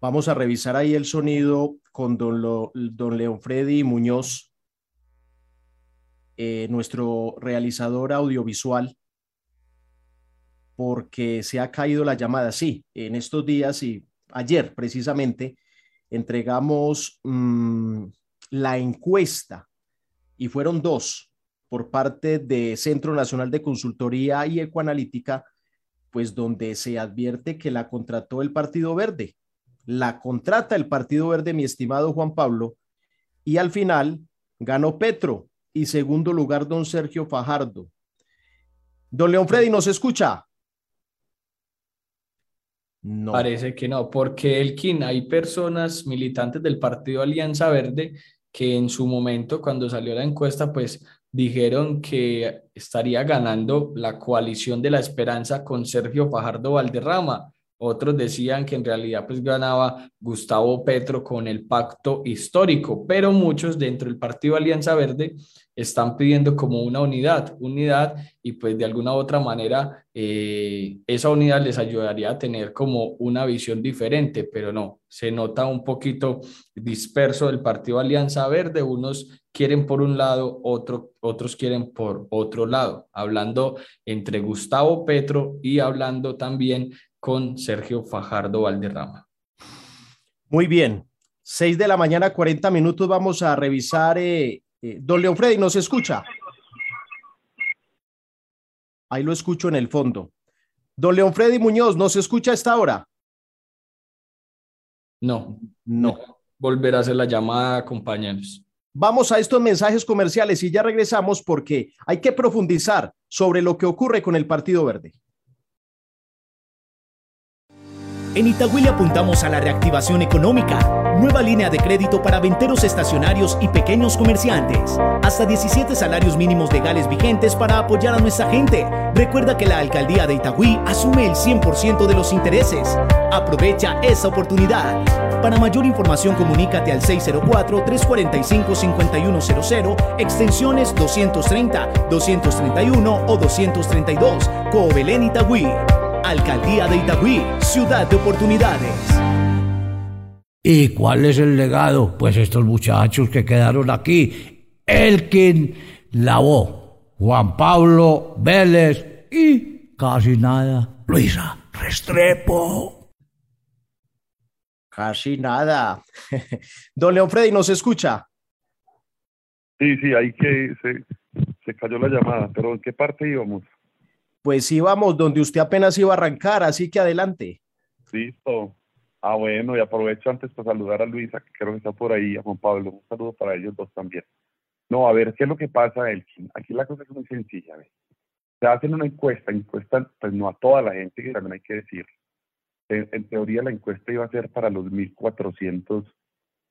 Vamos a revisar ahí el sonido con don, don León Freddy Muñoz, eh, nuestro realizador audiovisual, porque se ha caído la llamada. Sí, en estos días y ayer precisamente entregamos mm, la encuesta y fueron dos por parte de Centro Nacional de Consultoría y Ecoanalítica, pues donde se advierte que la contrató el Partido Verde la contrata el Partido Verde, mi estimado Juan Pablo, y al final ganó Petro y segundo lugar don Sergio Fajardo. Don León Freddy, ¿nos escucha? No. Parece que no, porque Elkin, hay personas militantes del Partido Alianza Verde que en su momento, cuando salió la encuesta, pues dijeron que estaría ganando la coalición de la esperanza con Sergio Fajardo Valderrama Otros decían que en realidad pues ganaba Gustavo Petro con el pacto histórico, pero muchos dentro del Partido Alianza Verde están pidiendo como una unidad, unidad y pues de alguna u otra manera eh, esa unidad les ayudaría a tener como una visión diferente, pero no, se nota un poquito disperso el Partido Alianza Verde, unos quieren por un lado, otro, otros quieren por otro lado, hablando entre Gustavo Petro y hablando también con Sergio Fajardo Valderrama. Muy bien, 6 de la mañana, 40 minutos, vamos a revisar eh, eh, don León Freddy, ¿nos escucha? Ahí lo escucho en el fondo. Don León Freddy Muñoz, ¿nos escucha a esta hora? No, no. Volver a hacer la llamada, compañeros. Vamos a estos mensajes comerciales y ya regresamos porque hay que profundizar sobre lo que ocurre con el Partido Verde. En Itagüí apuntamos a la reactivación económica. Nueva línea de crédito para venteros estacionarios y pequeños comerciantes. Hasta 17 salarios mínimos legales vigentes para apoyar a nuestra gente. Recuerda que la alcaldía de Itagüí asume el 100% de los intereses. Aprovecha esa oportunidad. Para mayor información comunícate al 604-345-5100, extensiones 230, 231 o 232. Coobelén Itagüí. Alcaldía de Itagüí, ciudad de oportunidades. ¿Y cuál es el legado? Pues estos muchachos que quedaron aquí. Elkin Lavó, Juan Pablo Vélez y casi nada. Luisa Restrepo. Casi nada. [LAUGHS] Don León Freddy, ¿nos escucha? Sí, sí, ahí que se, se cayó la llamada, pero ¿en qué parte íbamos? Pues íbamos donde usted apenas iba a arrancar, así que adelante. Listo. Ah, bueno, y aprovecho antes para saludar a Luisa, que creo que está por ahí, a Juan Pablo. Un saludo para ellos dos también. No, a ver, ¿qué es lo que pasa, Elkin? Aquí la cosa es muy sencilla. Se hacen una encuesta, encuestan, pues no a toda la gente, que también hay que decir. En, teoría la encuesta iba a ser para los 1.400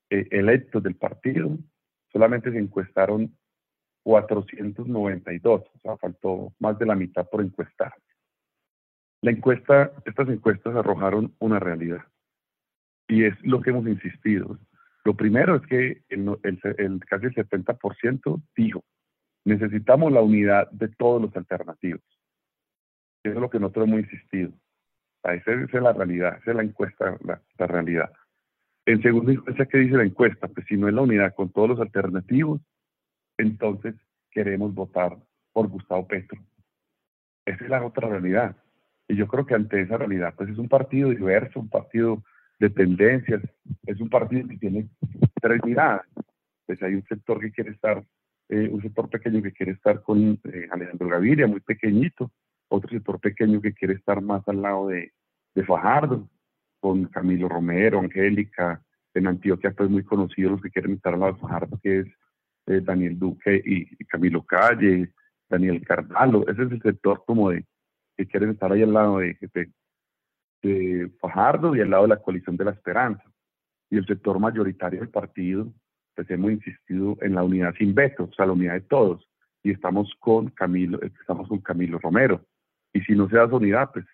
eh, electos del partido. Solamente se encuestaron 492, o sea, faltó más de la mitad por encuestar. La encuesta, estas encuestas arrojaron una realidad y es lo que hemos insistido. Lo primero es que el, el, casi el 70% dijo, necesitamos la unidad de todos los alternativos. Eso es lo que nosotros hemos insistido. esa, es la realidad, esa es la encuesta, la, la realidad. En segunda instancia, ¿qué dice la encuesta? Pues si no es la unidad con todos los alternativos, entonces queremos votar por Gustavo Petro. Esa es la otra realidad. Y yo creo que ante esa realidad, pues es un partido diverso, un partido de tendencias, es un partido que tiene tres miradas. Pues hay un sector que quiere estar, eh, un sector pequeño que quiere estar con eh, Alejandro Gaviria, muy pequeñito, otro sector pequeño que quiere estar más al lado de, de Fajardo, con Camilo Romero, Angélica, en Antioquia pues muy conocidos los que quieren estar al lado de Fajardo, que es eh, Daniel Duque y, Camilo Calle, Daniel Cardalo, ese es el sector como de que quieren estar ahí al lado de, de, Fajardo y al lado de la coalición de la esperanza. Y el sector mayoritario del partido, pues hemos insistido en la unidad sin veto, o sea, la unidad de todos. Y estamos con Camilo, estamos con Camilo Romero. Y si no se da esa unidad, pues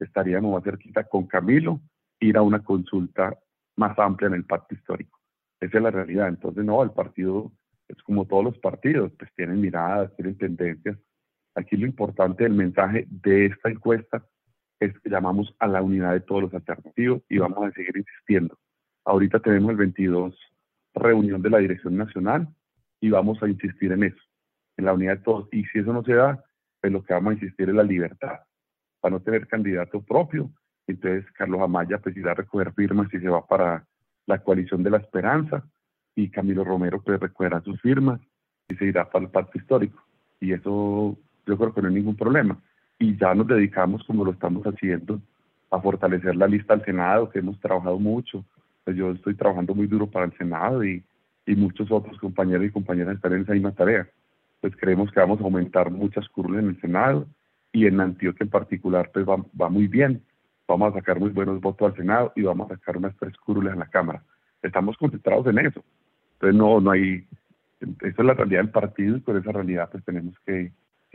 estaríamos más cerquita con Camilo, ir a una consulta más amplia en el pacto histórico. Esa es la realidad. Entonces, no, el partido es como todos los partidos, pues tienen miradas, tienen tendencias. Aquí lo importante del mensaje de esta encuesta es que llamamos a la unidad de todos los alternativos y vamos a seguir insistiendo. Ahorita tenemos el 22 reunión de la Dirección Nacional y vamos a insistir en eso, en la unidad de todos. Y si eso no se da, pues lo que vamos a insistir es la libertad, para no tener candidato propio. Entonces Carlos Amaya pues irá a recoger firmas y se va para la coalición de la esperanza y Camilo Romero pues recuerda sus firmas y se irá para el pacto histórico. Y eso yo creo que no hay ningún problema. Y ya nos dedicamos, como lo estamos haciendo, a fortalecer la lista al Senado, que hemos trabajado mucho. Pues yo estoy trabajando muy duro para el Senado y, y muchos otros compañeros y compañeras están en esa misma tarea. Pues creemos que vamos a aumentar muchas curules en el Senado y en Antioquia en particular pues va, va muy bien. Vamos a sacar muy buenos votos al Senado y vamos a sacar unas tres curules en la Cámara. Estamos concentrados en eso. Entonces no, no hay, esa es la realidad del partido y con esa realidad pues tenemos que,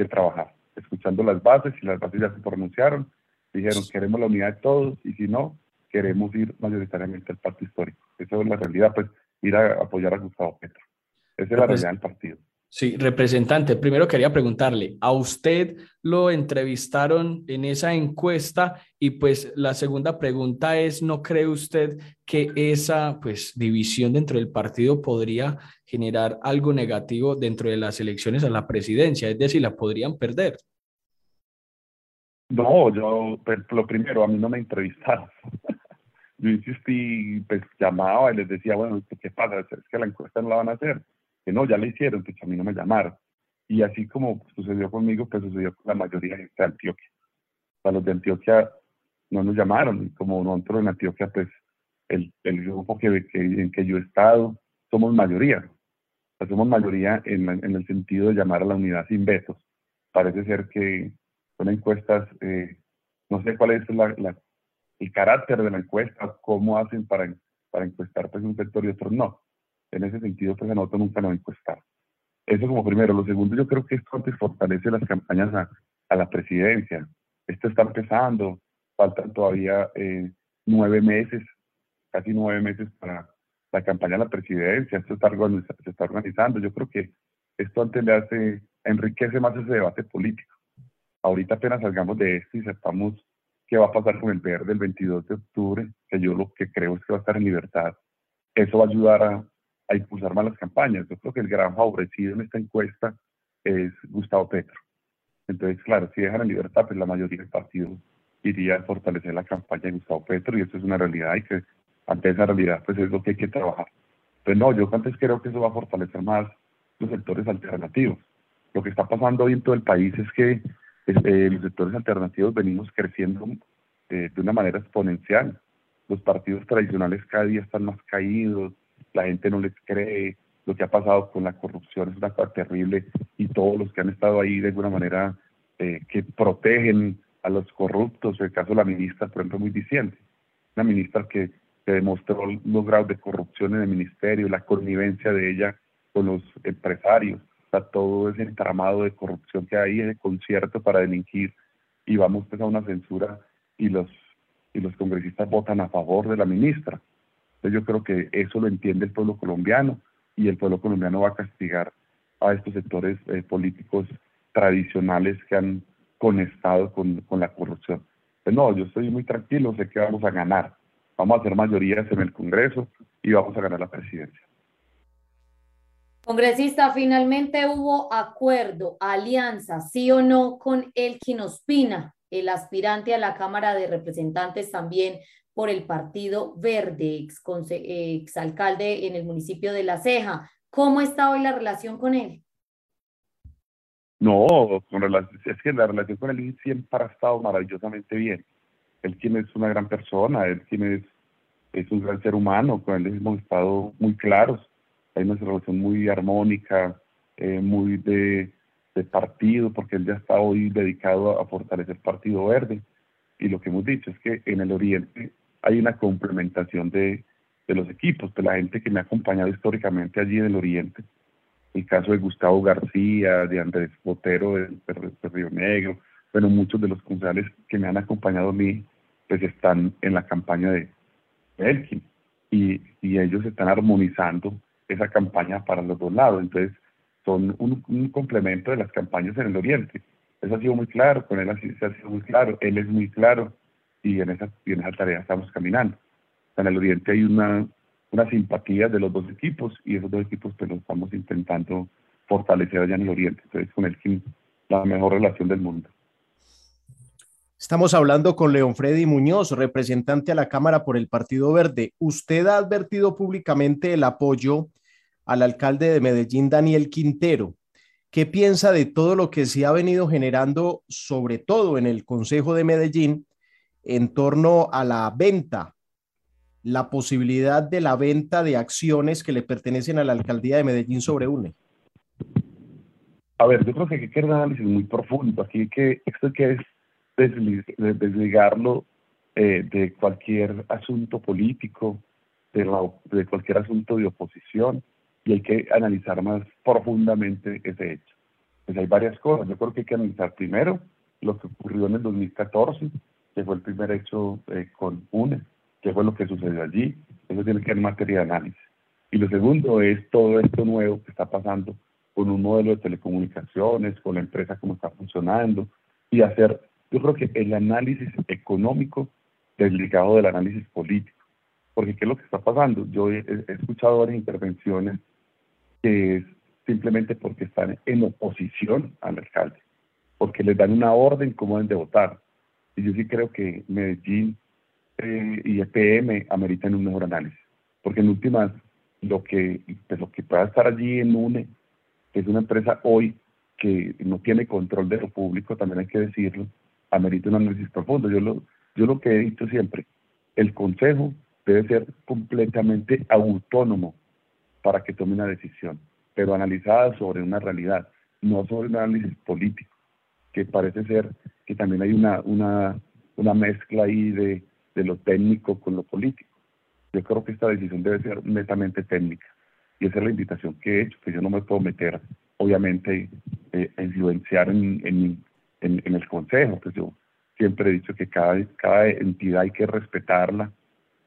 trabajar, escuchando las bases y las bases ya se pronunciaron Dijeron, queremos la unidad de todos y si no, queremos ir mayoritariamente al pacto histórico. Esa es la realidad, pues ir a apoyar a Gustavo Petro. Esa es la realidad del partido. Sí, representante, primero quería preguntarle, ¿a usted lo entrevistaron en esa encuesta? Y pues la segunda pregunta es, ¿no cree usted que esa pues división dentro del partido podría generar algo negativo dentro de las elecciones a la presidencia? Es decir, la podrían perder. No, yo, pues, lo primero, a mí no me entrevistaron. [LAUGHS] yo insistí, pues llamaba y les decía, bueno, ¿qué pasa? Es que la encuesta no la van a hacer que no, ya le hicieron, pues a mí no me llamaron. Y así como sucedió conmigo, pues sucedió con la mayoría de Antioquia. A los de Antioquia no nos llamaron, y como nosotros en Antioquia, pues el, el grupo que, en que yo he estado, somos mayoría. somos mayoría en, en, el sentido de llamar a la unidad sin vetos. Parece ser que son encuestas, eh, no sé cuál es la, el carácter de la encuesta, cómo hacen para, para encuestar pues, un sector y otro no en ese sentido, pues a nosotros nunca nos encuestaron. Eso como primero. Lo segundo, yo creo que esto antes fortalece las campañas a, a la presidencia. Esto está empezando, faltan todavía eh, nueve meses, casi nueve meses para la campaña a la presidencia. Esto está se está organizando. Yo creo que esto antes le hace, enriquece más ese debate político. Ahorita apenas salgamos de esto y sepamos qué va a pasar con el verde el 22 de octubre, que yo lo que creo es que va a estar en libertad. Eso va a ayudar a, a impulsar más las campañas. Yo creo que el gran favorecido en esta encuesta es Gustavo Petro. Entonces, claro, si dejan en libertad, pues la mayoría del partido iría a fortalecer la campaña de Gustavo Petro y eso es una realidad y que ante esa realidad pues es lo que hay que trabajar. Pues no, yo antes creo que eso va a fortalecer más los sectores alternativos. Lo que está pasando hoy en todo el país es que eh, los sectores alternativos venimos creciendo eh, de una manera exponencial. Los partidos tradicionales cada día están más caídos, la gente no les cree, lo que ha pasado con la corrupción es una cosa terrible y todos los que han estado ahí de alguna manera eh, que protegen a los corruptos, el caso de la ministra, por ejemplo, muy diciente, una ministra que, demostró los grados de corrupción en el ministerio, la connivencia de ella con los empresarios, o todo ese entramado de corrupción que hay, ese concierto para delinquir y vamos pues a una censura y los, y los congresistas votan a favor de la ministra yo creo que eso lo entiende el pueblo colombiano y el pueblo colombiano va a castigar a estos sectores eh, políticos tradicionales que han conectado con, con la corrupción. Pues no, yo estoy muy tranquilo, sé que vamos a ganar. Vamos a hacer mayorías en el Congreso y vamos a ganar la presidencia. Congresista, finalmente hubo acuerdo, alianza, sí o no, con Elkin Ospina, el aspirante a la Cámara de Representantes también por el Partido Verde, ex, alcalde en el municipio de La Ceja. ¿Cómo está hoy la relación con él? No, con es que la relación con él siempre ha estado maravillosamente bien. Él quien es una gran persona, él quien es, es un gran ser humano, con él hemos estado muy claros. Hay una relación muy armónica, eh, muy de, de, partido, porque él ya está hoy dedicado a fortalecer Partido Verde. Y lo que hemos dicho es que en el Oriente hay una complementación de, los equipos, de la gente que me ha acompañado históricamente allí en el Oriente. El caso de Gustavo García, de Andrés Botero de, Río Negro, bueno, muchos de los concejales que me han acompañado a mí, pues están en la campaña de Elkin y, y ellos están armonizando esa campaña para los dos lados. Entonces, son un, complemento de las campañas en el Oriente. Eso ha sido muy claro, con él se ha sido muy claro, él es muy claro y en esa, en esa tarea estamos caminando. En el Oriente hay una, una simpatía de los dos equipos y esos dos equipos pues los estamos intentando fortalecer allá en el Oriente. Entonces con el la mejor relación del mundo. Estamos hablando con León Freddy Muñoz, representante a la Cámara por el Partido Verde. Usted ha advertido públicamente el apoyo al alcalde de Medellín, Daniel Quintero. ¿Qué piensa de todo lo que se ha venido generando, sobre todo en el Consejo de Medellín, en torno a la venta, la posibilidad de la venta de acciones que le pertenecen a la alcaldía de Medellín sobre UNE? A ver, yo creo que hay que hacer un análisis muy profundo. Aquí que esto hay que desligarlo eh, de cualquier asunto político, de, de cualquier asunto de oposición, y hay que analizar más profundamente ese hecho. Pues hay varias cosas. Yo creo que hay que analizar primero lo que ocurrió en el 2014, que fue el primer hecho eh, con UNE, qué fue lo que sucedió allí. Eso tiene que ser materia de análisis. Y lo segundo es todo esto nuevo que está pasando con un modelo de telecomunicaciones, con la empresa cómo está funcionando y hacer, yo creo que el análisis económico desligado del análisis político. Porque ¿qué es lo que está pasando? Yo he, he escuchado varias intervenciones que es simplemente porque están en oposición al alcalde, porque les dan una orden cómo deben de votar. Y yo sí creo que Medellín eh, y EPM ameritan un mejor análisis, porque en últimas lo que, pues, lo que pueda estar allí en UNE, que es una empresa hoy que no tiene control de lo público, también hay que decirlo, amerita un análisis profundo. Yo lo, yo lo que he dicho siempre, el consejo debe ser completamente autónomo para que tome una decisión pero analizada sobre una realidad, no sobre un análisis político, que parece ser que también hay una, una, una mezcla ahí de, de lo técnico con lo político. Yo creo que esta decisión debe ser netamente técnica. Y esa es la invitación que he hecho, que yo no me puedo meter, obviamente, eh, a influenciar en, en, en, el Consejo. Pues yo siempre he dicho que cada, cada entidad hay que respetarla,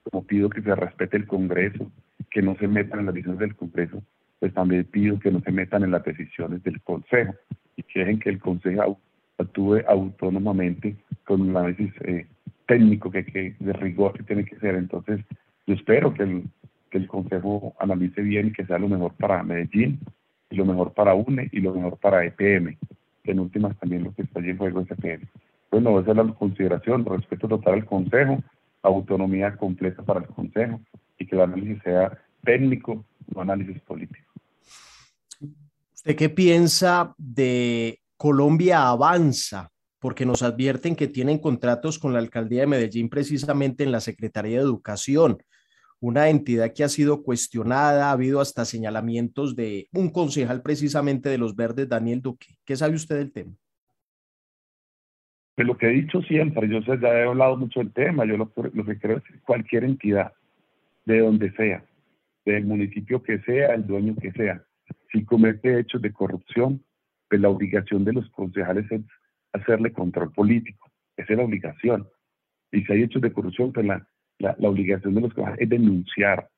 como pido que se respete el Congreso, que no se metan en las decisiones del Congreso, pues también pido que no se metan en las decisiones del Consejo y que que el Consejo actúe autónomamente con un análisis eh, técnico que, que, de rigor que tiene que ser. Entonces, yo espero que el, que el Consejo analice bien y que sea lo mejor para Medellín, y lo mejor para UNE y lo mejor para EPM, que en últimas también lo que está allí en juego es EPM. Bueno, esa es la consideración, respeto total al Consejo, autonomía completa para el Consejo y que el análisis sea técnico, no análisis político. ¿Usted qué piensa de Colombia Avanza? Porque nos advierten que tienen contratos con la alcaldía de Medellín precisamente en la Secretaría de Educación, una entidad que ha sido cuestionada, ha habido hasta señalamientos de un concejal precisamente de los verdes, Daniel Duque. ¿Qué sabe usted del tema? Pues lo que he dicho siempre, yo ya he hablado mucho del tema, yo lo, lo que creo es que cualquier entidad, de donde sea, del municipio que sea, el dueño que sea, si comete hechos de corrupción, pues la obligación de los concejales es hacerle control político. Esa es la obligación. Y si hay hechos de corrupción, pues la, la, obligación de los concejales es denunciar.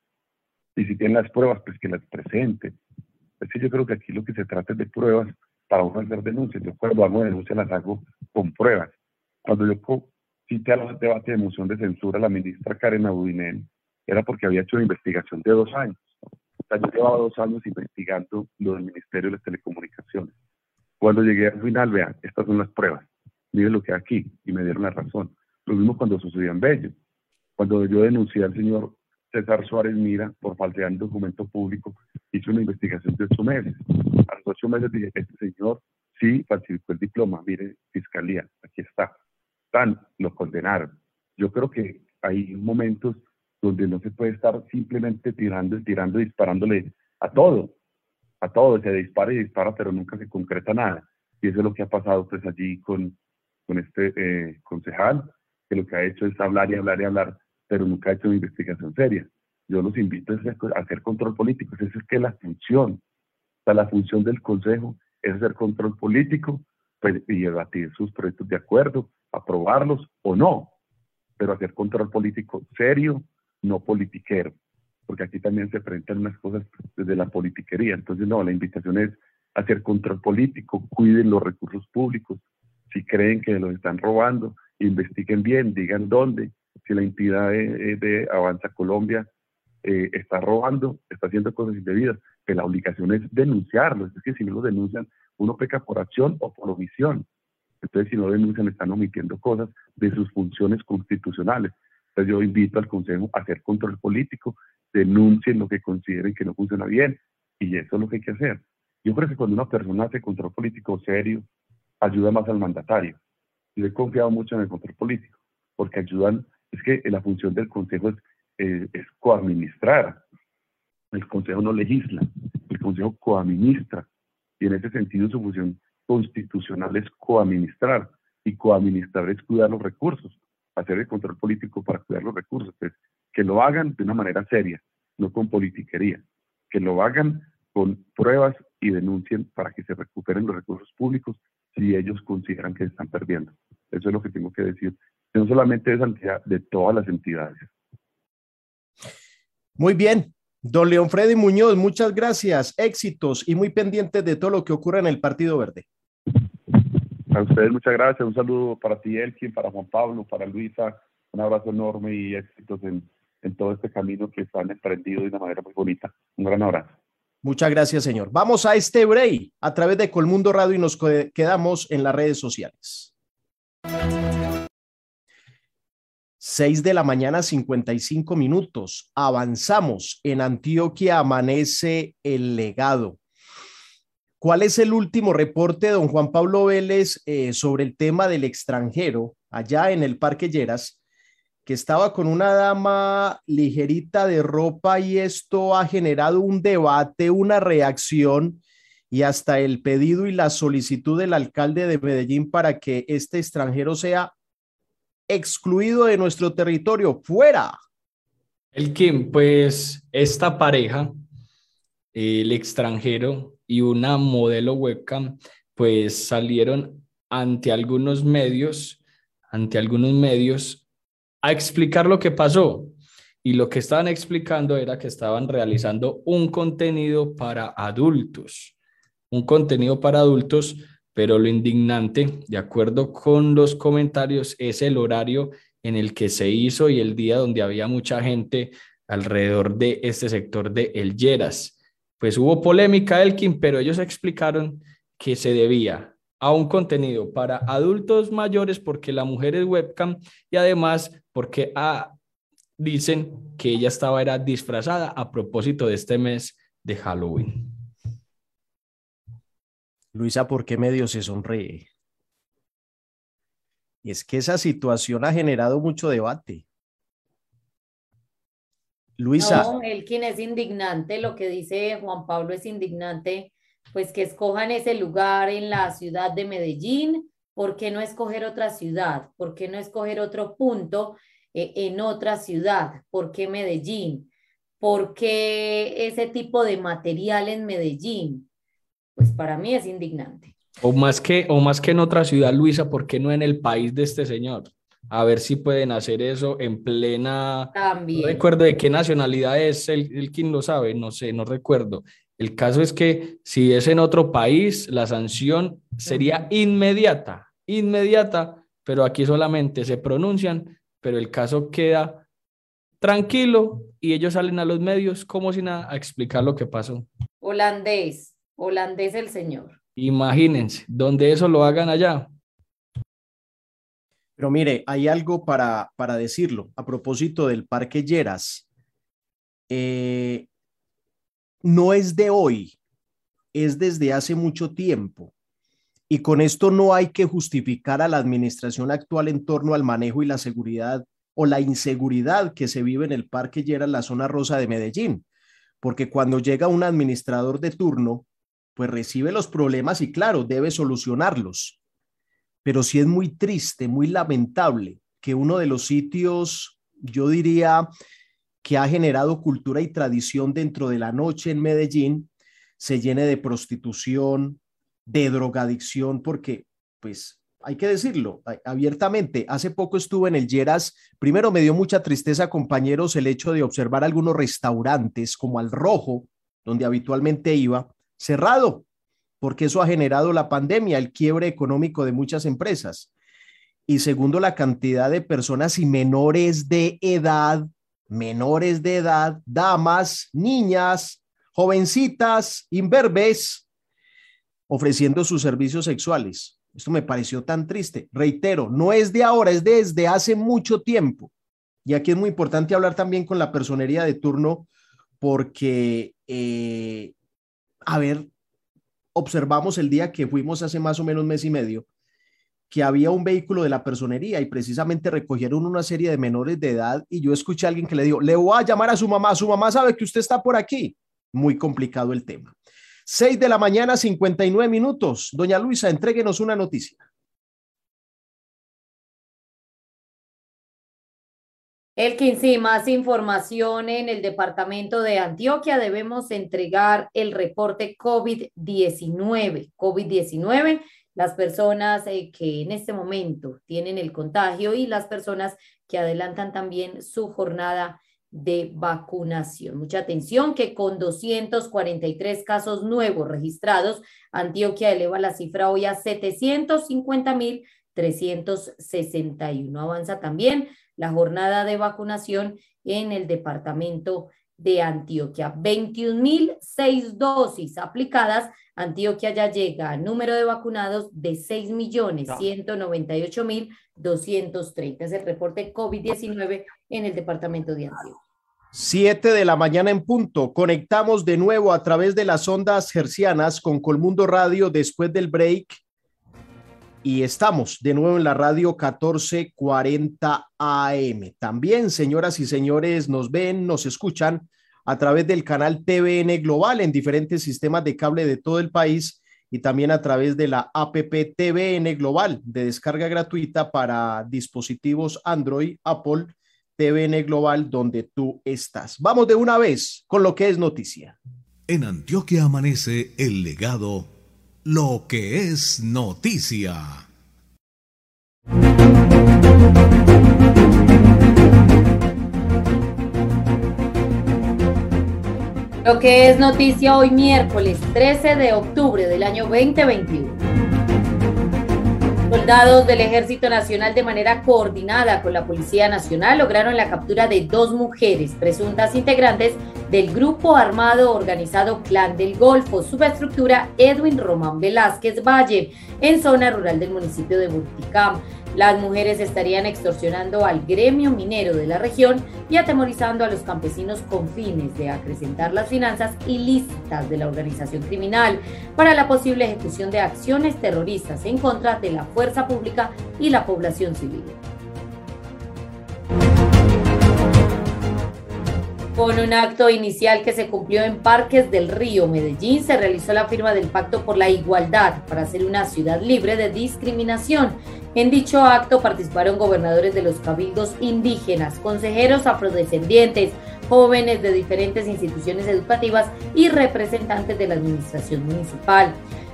Y si tienen las pruebas, pues que las presenten. Es yo creo que aquí lo que se trata es de pruebas para uno hacer denuncias. Yo cuando hago denuncias las hago con pruebas. Cuando yo cité al debate de moción de censura a la ministra Karen Abudinen, era porque había hecho una investigación de dos años yo llevaba dos años investigando lo del Ministerio de las Telecomunicaciones. Cuando llegué al final, vean, estas son las pruebas. Miren lo que hay aquí. Y me dieron la razón. Lo mismo cuando sucedió en Bello. Cuando yo denuncié al señor César Suárez Mira por falsear un documento público, hice una investigación de ocho meses. A los ocho meses dije, este señor sí falsificó el diploma. Mire, fiscalía, aquí está. Tan, lo condenaron. Yo creo que hay momentos donde no se puede estar simplemente tirando y tirando disparándole a todo, a todo, se dispara y dispara, pero nunca se concreta nada. Y eso es lo que ha pasado pues allí con, con este eh, concejal, que lo que ha hecho es hablar y hablar y hablar, pero nunca ha hecho una investigación seria. Yo los invito a hacer control político, esa es que la función, la función del consejo es hacer control político pues, y debatir sus proyectos de acuerdo, aprobarlos o no, pero hacer control político serio, no politiquero, porque aquí también se enfrentan unas cosas desde la politiquería. Entonces, no, la invitación es hacer control político, cuiden los recursos públicos. Si creen que los están robando, investiguen bien, digan dónde. Si la entidad de, Avanza Colombia eh, está robando, está haciendo cosas indebidas, que la obligación es denunciarlo. Es que si no lo denuncian, uno peca por acción o por omisión. Entonces, si no denuncian, están omitiendo cosas de sus funciones constitucionales. Entonces yo invito al Consejo a hacer control político, denuncien lo que consideren que no funciona bien y eso es lo que hay que hacer. Yo creo que cuando una persona hace control político serio, ayuda más al mandatario. Yo he confiado mucho en el control político porque ayudan, es que la función del Consejo es, eh, coadministrar. El Consejo no legisla, el Consejo coadministra y en ese sentido su función constitucional es coadministrar y coadministrar es cuidar los recursos hacer el control político para cuidar los recursos. Pues, que lo hagan de una manera seria, no con politiquería, que lo hagan con pruebas y denuncien para que se recuperen los recursos públicos si ellos consideran que se están perdiendo. Eso es lo que tengo que decir. No solamente de esa entidad, de todas las entidades. Muy bien. Don León Freddy Muñoz, muchas gracias, éxitos y muy pendientes de todo lo que ocurra en el Partido Verde. A ustedes muchas gracias, un saludo para ti, Elkin, para Juan Pablo, para Luisa, un abrazo enorme y éxitos en, en todo este camino que están emprendido de una manera muy bonita. Un gran abrazo. Muchas gracias, señor. Vamos a este break a través de Colmundo Radio y nos quedamos en las redes sociales. 6 de la mañana, 55 minutos. Avanzamos. En Antioquia amanece el legado. ¿Cuál es el último reporte, don Juan Pablo Vélez, eh, sobre el tema del extranjero allá en el Parque Lleras, que estaba con una dama ligerita de ropa y esto ha generado un debate, una reacción y hasta el pedido y la solicitud del alcalde de Medellín para que este extranjero sea excluido de nuestro territorio, fuera. El Kim, pues esta pareja, el extranjero y una modelo webcam, pues salieron ante algunos medios, ante algunos medios, a explicar lo que pasó. Y lo que estaban explicando era que estaban realizando un contenido para adultos, un contenido para adultos pero lo indignante, de acuerdo con los comentarios, es el horario en el que se hizo y el día donde había mucha gente alrededor de este sector de El Lleras. Pues hubo polémica, Elkin, pero ellos explicaron que se debía a un contenido para adultos mayores porque la mujer es webcam y además porque ah, dicen que ella estaba era disfrazada a propósito de este mes de Halloween. Luisa, ¿por qué medio se sonríe? Y es que esa situación ha generado mucho debate. Luisa. No, el quien es indignante, lo que dice Juan Pablo es indignante, pues que escojan ese lugar en la ciudad de Medellín. ¿Por qué no escoger otra ciudad? ¿Por qué no escoger otro punto eh, en otra ciudad? ¿Por qué Medellín? ¿Por qué ese tipo de material en Medellín? pues para mí es indignante. O más que, o más que en otra ciudad, Luisa, ¿por qué no en el país de este señor? A ver si pueden hacer eso en plena... También. No recuerdo de qué nacionalidad es el, el quien lo sabe, no sé, no recuerdo. El caso es que si es en otro país, la sanción sería inmediata, inmediata, pero aquí solamente se pronuncian, pero el caso queda tranquilo y ellos salen a los medios como si nada a explicar lo que pasó. Holandés, holandés el señor. Imagínense, donde eso lo hagan allá. Pero mire, hay algo para, para decirlo a propósito del Parque Lleras. Eh, no es de hoy, es desde hace mucho tiempo. Y con esto no hay que justificar a la administración actual en torno al manejo y la seguridad o la inseguridad que se vive en el Parque Lleras, la zona rosa de Medellín. Porque cuando llega un administrador de turno, pues recibe los problemas y claro, debe solucionarlos. Pero sí es muy triste, muy lamentable que uno de los sitios, yo diría, que ha generado cultura y tradición dentro de la noche en Medellín, se llene de prostitución, de drogadicción, porque, pues, hay que decirlo abiertamente, hace poco estuve en el Lleras, primero me dio mucha tristeza, compañeros, el hecho de observar algunos restaurantes como al Rojo, donde habitualmente iba, cerrado, porque eso ha generado la pandemia, el quiebre económico de muchas empresas. Y segundo, la cantidad de personas y menores de edad, menores de edad, damas, niñas, jovencitas, imberbes, ofreciendo sus servicios sexuales. Esto me pareció tan triste. Reitero, no es de ahora, es desde hace mucho tiempo. Y aquí es muy importante hablar también con la personería de turno porque eh, a ver, observamos el día que fuimos hace más o menos mes y medio, que había un vehículo de la personería y precisamente recogieron una serie de menores de edad y yo escuché a alguien que le dijo, le voy a llamar a su mamá, su mamá sabe que usted está por aquí. Muy complicado el tema. Seis de la mañana, 59 minutos. Doña Luisa, entréguenos una noticia. El sí, más información en el departamento de Antioquia. Debemos entregar el reporte COVID-19. COVID-19 las personas eh, que en este momento tienen el contagio y las personas que adelantan también su jornada de vacunación. Mucha atención que con 243 casos nuevos registrados, Antioquia eleva la cifra hoy a 750.361. Avanza también la jornada de vacunación en el departamento de Antioquia. 21.006 dosis aplicadas. Antioquia ya llega al número de vacunados de 6.198.230. Es el reporte COVID-19 en el departamento de Antioquia. Siete de la mañana en punto. Conectamos de nuevo a través de las ondas hercianas con Colmundo Radio después del break. Y estamos de nuevo en la radio 1440 AM. También, señoras y señores, nos ven, nos escuchan a través del canal TVN Global en diferentes sistemas de cable de todo el país y también a través de la APP TVN Global de descarga gratuita para dispositivos Android, Apple TVN Global, donde tú estás. Vamos de una vez con lo que es noticia. En Antioquia amanece el legado, lo que es noticia. Lo que es noticia hoy miércoles 13 de octubre del año 2021. Soldados del Ejército Nacional de manera coordinada con la Policía Nacional lograron la captura de dos mujeres presuntas integrantes del grupo armado organizado Clan del Golfo, subestructura Edwin Román Velázquez Valle, en zona rural del municipio de Burticam. Las mujeres estarían extorsionando al gremio minero de la región y atemorizando a los campesinos con fines de acrecentar las finanzas ilícitas de la organización criminal para la posible ejecución de acciones terroristas en contra de la fuerza pública y la población civil. Con un acto inicial que se cumplió en Parques del Río, Medellín, se realizó la firma del Pacto por la Igualdad para ser una ciudad libre de discriminación. En dicho acto participaron gobernadores de los cabildos indígenas, consejeros afrodescendientes, jóvenes de diferentes instituciones educativas y representantes de la administración municipal.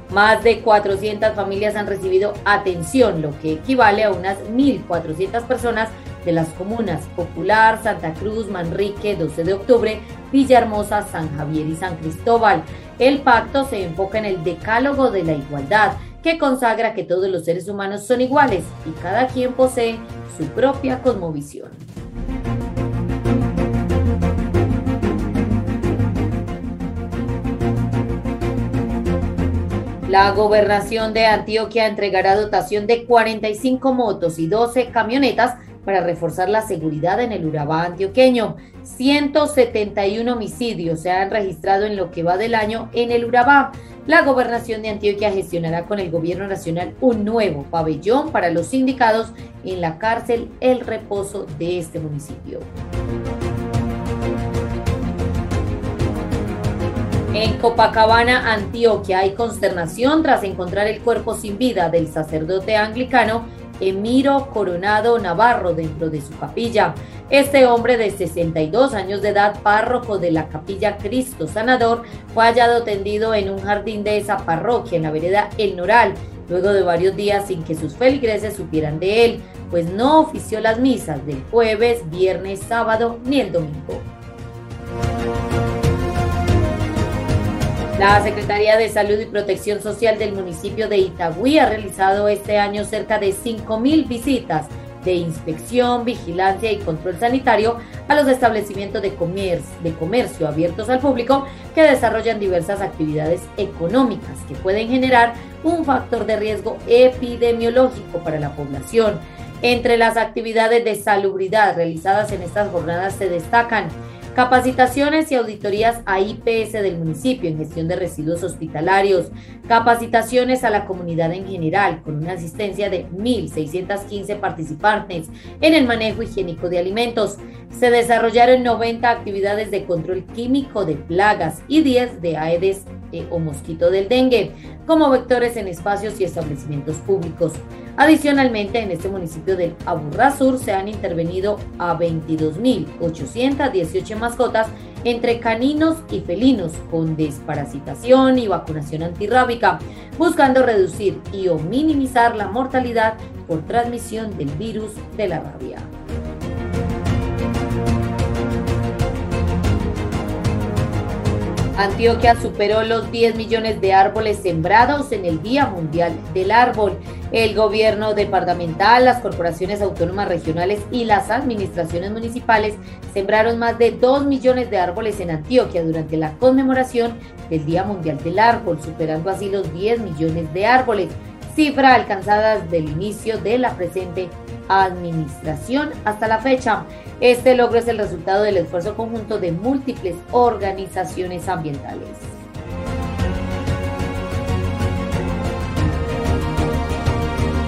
Más de 400 familias han recibido atención, lo que equivale a unas 1.400 personas de las comunas Popular, Santa Cruz, Manrique, 12 de octubre, Villahermosa, San Javier y San Cristóbal. El pacto se enfoca en el decálogo de la igualdad, que consagra que todos los seres humanos son iguales y cada quien posee su propia cosmovisión. La gobernación de Antioquia entregará dotación de 45 motos y 12 camionetas para reforzar la seguridad en el Urabá antioqueño. 171 homicidios se han registrado en lo que va del año en el Urabá. La gobernación de Antioquia gestionará con el gobierno nacional un nuevo pabellón para los sindicados en la cárcel El Reposo de este municipio. En Copacabana, Antioquia, hay consternación tras encontrar el cuerpo sin vida del sacerdote anglicano Emiro Coronado Navarro dentro de su capilla. Este hombre de 62 años de edad, párroco de la capilla Cristo Sanador, fue hallado tendido en un jardín de esa parroquia en la vereda El Noral, luego de varios días sin que sus feligreses supieran de él, pues no ofició las misas del jueves, viernes, sábado ni el domingo. La Secretaría de Salud y Protección Social del municipio de Itagüí ha realizado este año cerca de 5.000 visitas de inspección, vigilancia y control sanitario a los establecimientos de comercio, de comercio abiertos al público que desarrollan diversas actividades económicas que pueden generar un factor de riesgo epidemiológico para la población. Entre las actividades de salubridad realizadas en estas jornadas se destacan Capacitaciones y auditorías a IPS del municipio en gestión de residuos hospitalarios. Capacitaciones a la comunidad en general, con una asistencia de 1.615 participantes en el manejo higiénico de alimentos. Se desarrollaron 90 actividades de control químico de plagas y 10 de Aedes eh, o mosquito del dengue, como vectores en espacios y establecimientos públicos. Adicionalmente, en este municipio del Aburrá Sur se han intervenido a 22.818 mascotas entre caninos y felinos con desparasitación y vacunación antirrábica, buscando reducir y o minimizar la mortalidad por transmisión del virus de la rabia. Antioquia superó los 10 millones de árboles sembrados en el Día Mundial del Árbol. El gobierno departamental, las corporaciones autónomas regionales y las administraciones municipales sembraron más de 2 millones de árboles en Antioquia durante la conmemoración del Día Mundial del Árbol, superando así los 10 millones de árboles, cifra alcanzada desde el inicio de la presente administración hasta la fecha. Este logro es el resultado del esfuerzo conjunto de múltiples organizaciones ambientales.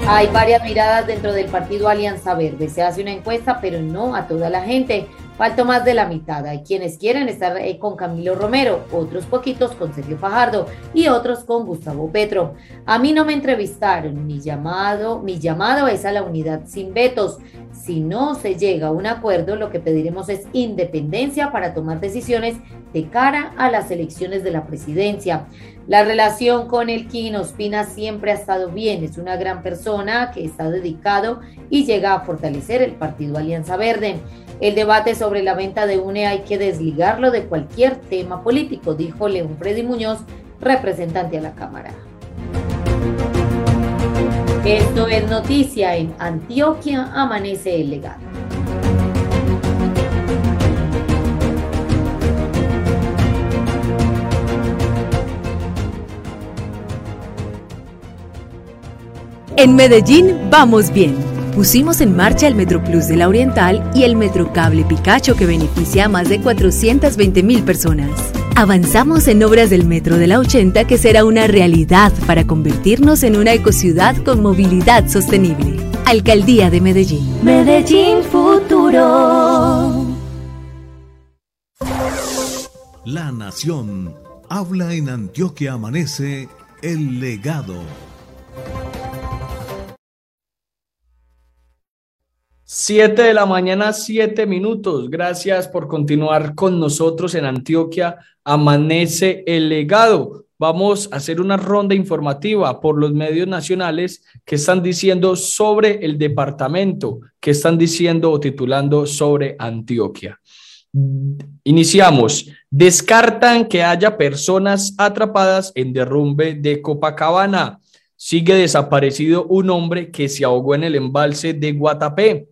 Hay varias miradas dentro del partido Alianza Verde. Se hace una encuesta, pero no a toda la gente. Falta más de la mitad. Hay quienes quieren estar eh, con Camilo Romero, otros poquitos con Sergio Fajardo y otros con Gustavo Petro. A mí no me entrevistaron. Mi llamado, mi llamado es a la unidad sin vetos. Si no se llega a un acuerdo, lo que pediremos es independencia para tomar decisiones de cara a las elecciones de la presidencia. La relación con el Quino Ospina siempre ha estado bien. Es una gran persona que está dedicado y llega a fortalecer el partido Alianza Verde. El debate sobre la venta de UNE hay que desligarlo de cualquier tema político, dijo León Freddy Muñoz, representante a la Cámara. Esto es noticia en Antioquia, amanece el legado. En Medellín vamos bien. Pusimos en marcha el MetroPlus de la Oriental y el Metrocable Picacho que beneficia a más de 420 mil personas. Avanzamos en obras del Metro de la 80 que será una realidad para convertirnos en una ecociudad con movilidad sostenible. Alcaldía de Medellín. Medellín Futuro. La Nación habla en Antioquia Amanece el legado. Siete de la mañana, siete minutos. Gracias por continuar con nosotros en Antioquia. Amanece el legado. Vamos a hacer una ronda informativa por los medios nacionales que están diciendo sobre el departamento, que están diciendo o titulando sobre Antioquia. Iniciamos. Descartan que haya personas atrapadas en derrumbe de Copacabana. Sigue desaparecido un hombre que se ahogó en el embalse de Guatapé.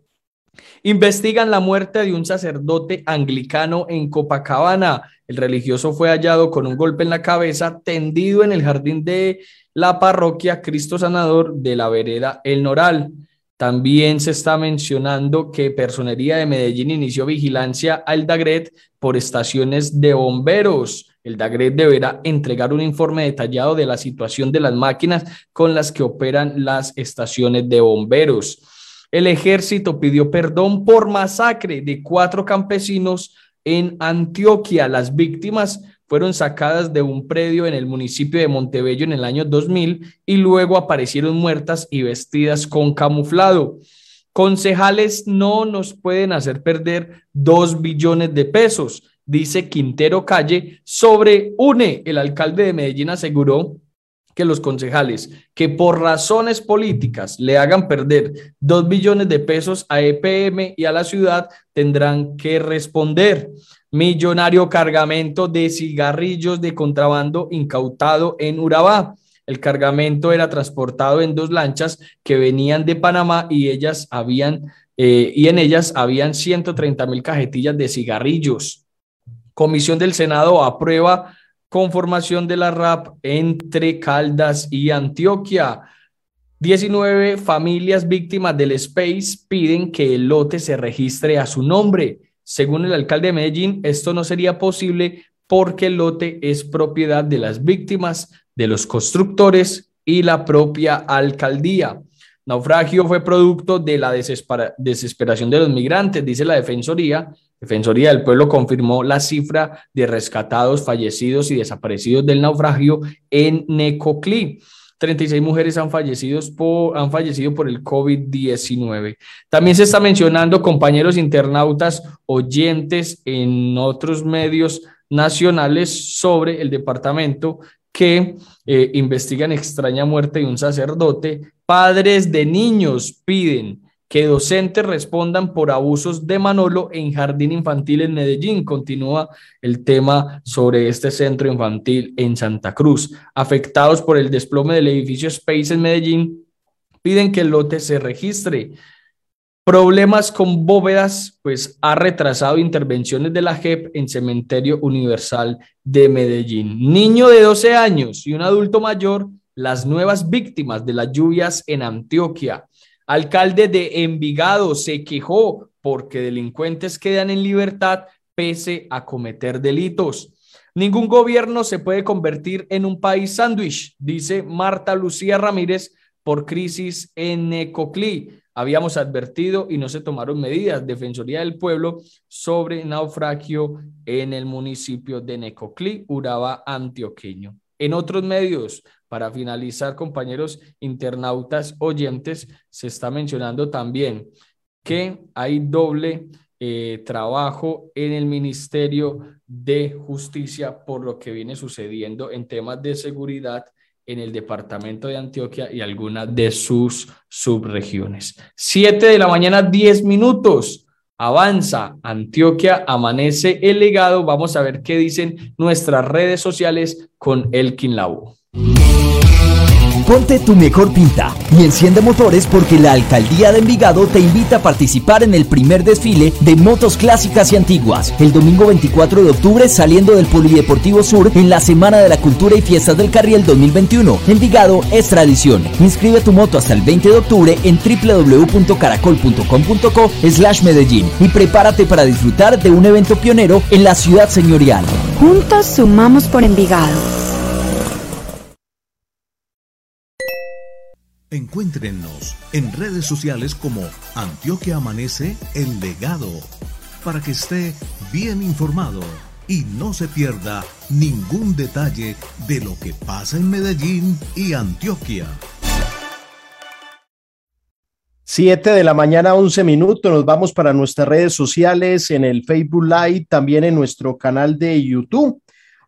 Investigan la muerte de un sacerdote anglicano en Copacabana. El religioso fue hallado con un golpe en la cabeza, tendido en el jardín de la parroquia Cristo Sanador de la vereda El Noral. También se está mencionando que Personería de Medellín inició vigilancia al Dagret por estaciones de bomberos. El Dagret deberá entregar un informe detallado de la situación de las máquinas con las que operan las estaciones de bomberos. El ejército pidió perdón por masacre de cuatro campesinos en Antioquia. Las víctimas fueron sacadas de un predio en el municipio de Montebello en el año 2000 y luego aparecieron muertas y vestidas con camuflado. Concejales no nos pueden hacer perder dos billones de pesos, dice Quintero Calle sobre UNE. El alcalde de Medellín aseguró que los concejales que por razones políticas le hagan perder dos billones de pesos a EPM y a la ciudad tendrán que responder. Millonario cargamento de cigarrillos de contrabando incautado en Urabá. El cargamento era transportado en dos lanchas que venían de Panamá y ellas habían eh, y en ellas habían 130 mil cajetillas de cigarrillos. Comisión del Senado aprueba conformación de la RAP entre Caldas y Antioquia. 19 familias víctimas del Space piden que el lote se registre a su nombre. Según el alcalde de Medellín, esto no sería posible porque el lote es propiedad de las víctimas, de los constructores y la propia alcaldía. Naufragio fue producto de la desesperación de los migrantes, dice la Defensoría, Defensoría del Pueblo confirmó la cifra de rescatados, fallecidos y desaparecidos del naufragio en Necoclí. 36 mujeres han fallecido por, han fallecido por el COVID-19. También se está mencionando, compañeros internautas, oyentes en otros medios nacionales sobre el departamento que eh, investigan extraña muerte de un sacerdote. Padres de niños piden que docentes respondan por abusos de Manolo en jardín infantil en Medellín. Continúa el tema sobre este centro infantil en Santa Cruz. Afectados por el desplome del edificio Space en Medellín, piden que el lote se registre. Problemas con bóvedas, pues ha retrasado intervenciones de la JEP en Cementerio Universal de Medellín. Niño de 12 años y un adulto mayor, las nuevas víctimas de las lluvias en Antioquia. Alcalde de Envigado se quejó porque delincuentes quedan en libertad pese a cometer delitos. Ningún gobierno se puede convertir en un país sándwich, dice Marta Lucía Ramírez por crisis en Necoclí habíamos advertido y no se tomaron medidas. Defensoría del Pueblo sobre naufragio en el municipio de Necoclí, Urabá, Antioqueño. En otros medios, para finalizar, compañeros internautas oyentes, se está mencionando también que hay doble eh, trabajo en el Ministerio de Justicia por lo que viene sucediendo en temas de seguridad en el departamento de Antioquia y algunas de sus subregiones. Siete de la mañana, diez minutos. Avanza, Antioquia amanece el legado. Vamos a ver qué dicen nuestras redes sociales con Elkin Lau. Ponte tu mejor pinta y enciende motores porque la Alcaldía de Envigado te invita a participar en el primer desfile de motos clásicas y antiguas, el domingo 24 de octubre saliendo del Polideportivo Sur en la Semana de la Cultura y Fiestas del Carriel 2021. Envigado es tradición. Inscribe tu moto hasta el 20 de octubre en www.caracol.com.co slash Medellín y prepárate para disfrutar de un evento pionero en la ciudad señorial. Juntos sumamos por Envigado. Encuéntrenos en redes sociales como Antioquia Amanece El Legado para que esté bien informado y no se pierda ningún detalle de lo que pasa en Medellín y Antioquia. Siete de la mañana, once minutos. Nos vamos para nuestras redes sociales, en el Facebook Live, también en nuestro canal de YouTube.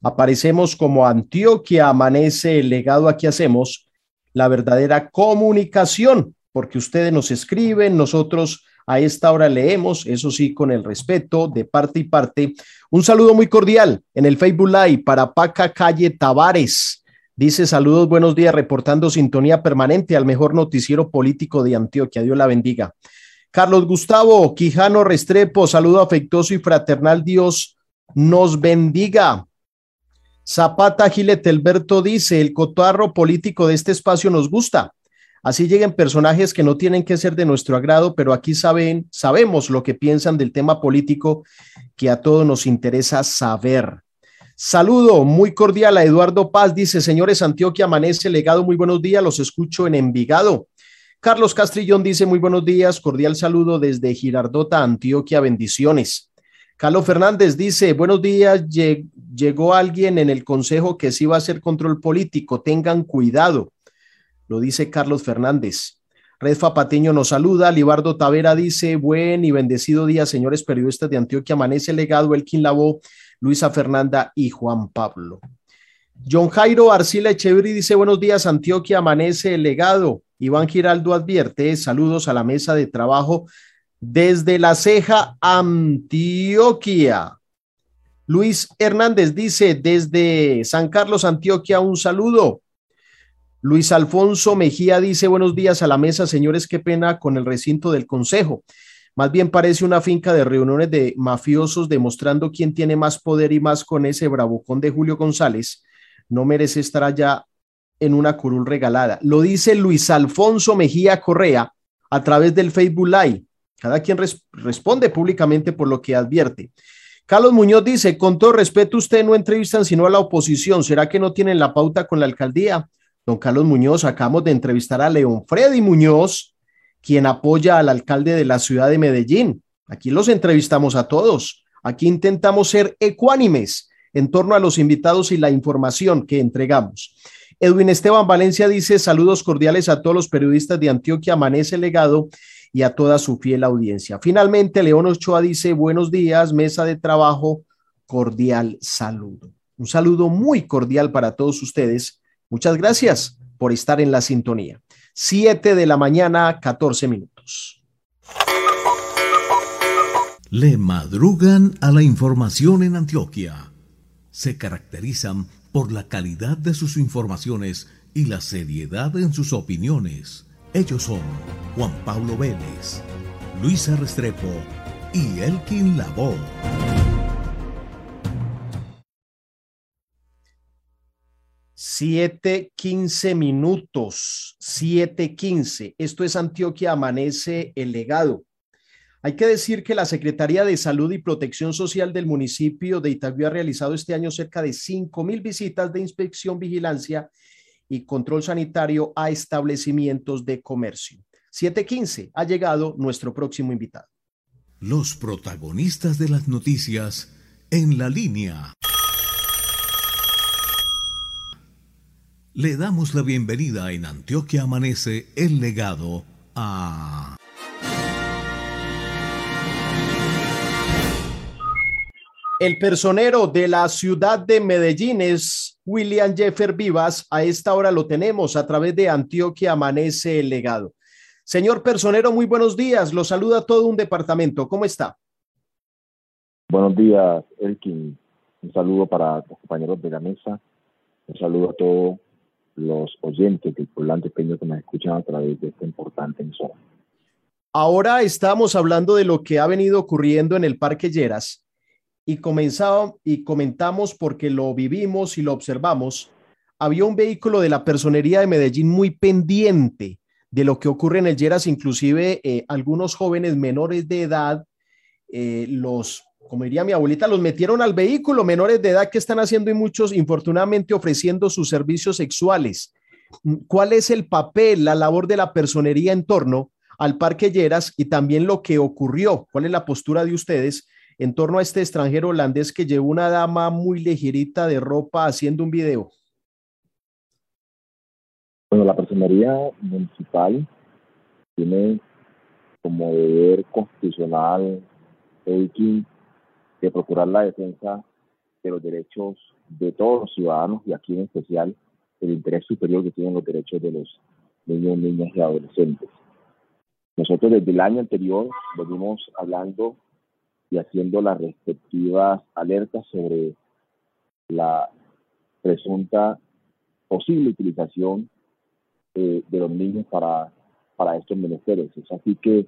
Aparecemos como Antioquia Amanece el legado. Aquí hacemos la verdadera comunicación, porque ustedes nos escriben, nosotros a esta hora leemos, eso sí, con el respeto de parte y parte. Un saludo muy cordial en el Facebook Live para Paca Calle Tavares. Dice saludos, buenos días, reportando sintonía permanente al mejor noticiero político de Antioquia. Dios la bendiga. Carlos Gustavo Quijano Restrepo, saludo afectuoso y fraternal. Dios nos bendiga. Zapata Giletelberto dice, el cotarro político de este espacio nos gusta. Así lleguen personajes que no tienen que ser de nuestro agrado, pero aquí saben, sabemos lo que piensan del tema político que a todos nos interesa saber. Saludo muy cordial a Eduardo Paz, dice, señores Antioquia, amanece legado, muy buenos días, los escucho en Envigado. Carlos Castrillón dice, muy buenos días, cordial saludo desde Girardota, Antioquia, bendiciones. Carlos Fernández dice, buenos días, llegó alguien en el consejo que sí va a hacer control político, tengan cuidado, lo dice Carlos Fernández. Redfa Patiño nos saluda, Libardo Tavera dice, buen y bendecido día, señores periodistas de Antioquia, amanece legado, Elkin Lavó, Luisa Fernanda y Juan Pablo. John Jairo Arcila Echeverri dice, buenos días, Antioquia, amanece el legado. Iván Giraldo advierte, saludos a la mesa de trabajo desde la ceja, Antioquia. Luis Hernández dice, desde San Carlos, Antioquia, un saludo. Luis Alfonso Mejía dice, buenos días a la mesa, señores, qué pena con el recinto del Consejo. Más bien parece una finca de reuniones de mafiosos demostrando quién tiene más poder y más con ese bravucón de Julio González. No merece estar allá en una curul regalada. Lo dice Luis Alfonso Mejía Correa a través del Facebook Live. Cada quien responde públicamente por lo que advierte. Carlos Muñoz dice, con todo respeto, usted no entrevistan sino a la oposición. ¿Será que no tienen la pauta con la alcaldía? Don Carlos Muñoz, acabamos de entrevistar a León Freddy Muñoz, quien apoya al alcalde de la ciudad de Medellín. Aquí los entrevistamos a todos. Aquí intentamos ser ecuánimes en torno a los invitados y la información que entregamos. Edwin Esteban Valencia dice saludos cordiales a todos los periodistas de Antioquia, Amanece Legado y a toda su fiel audiencia. Finalmente, León Ochoa dice buenos días, mesa de trabajo, cordial saludo. Un saludo muy cordial para todos ustedes. Muchas gracias por estar en la sintonía. Siete de la mañana, 14 minutos. Le madrugan a la información en Antioquia. Se caracterizan por la calidad de sus informaciones y la seriedad en sus opiniones. Ellos son Juan Pablo Vélez, Luisa Restrepo y Elkin Lavoe. Siete quince minutos, siete quince. Esto es Antioquia Amanece el Legado. Hay que decir que la Secretaría de Salud y Protección Social del municipio de Itagüí ha realizado este año cerca de 5 mil visitas de inspección, vigilancia y control sanitario a establecimientos de comercio. 715 ha llegado nuestro próximo invitado. Los protagonistas de las noticias en la línea. Le damos la bienvenida en Antioquia Amanece el legado a... El personero de la ciudad de Medellín es William Jeffer Vivas. A esta hora lo tenemos a través de Antioquia Amanece el Legado. Señor personero, muy buenos días. Lo saluda todo un departamento. ¿Cómo está? Buenos días, Elkin. Un saludo para los compañeros de la mesa. Un saludo a todos los oyentes del Poblante Peño que nos escuchan a través de esta importante emisora. Ahora estamos hablando de lo que ha venido ocurriendo en el Parque Lleras y, comenzaba, y comentamos porque lo vivimos y lo observamos, había un vehículo de la personería de Medellín muy pendiente de lo que ocurre en el Lleras, inclusive eh, algunos jóvenes menores de edad, eh, los, como diría mi abuelita, los metieron al vehículo, menores de edad que están haciendo y muchos, infortunadamente, ofreciendo sus servicios sexuales. ¿Cuál es el papel, la labor de la personería en torno al Parque Lleras y también lo que ocurrió? ¿Cuál es la postura de ustedes en torno a este extranjero holandés que llevó una dama muy ligerita de ropa haciendo un video? Bueno, la personería municipal tiene como deber constitucional de procurar la defensa de los derechos de todos los ciudadanos y aquí en especial el interés superior que tienen los derechos de los niños, niñas y adolescentes. Nosotros desde el año anterior venimos hablando y haciendo las respectivas alertas sobre la presunta posible utilización eh, de los niños para, para estos menesteres. Es así que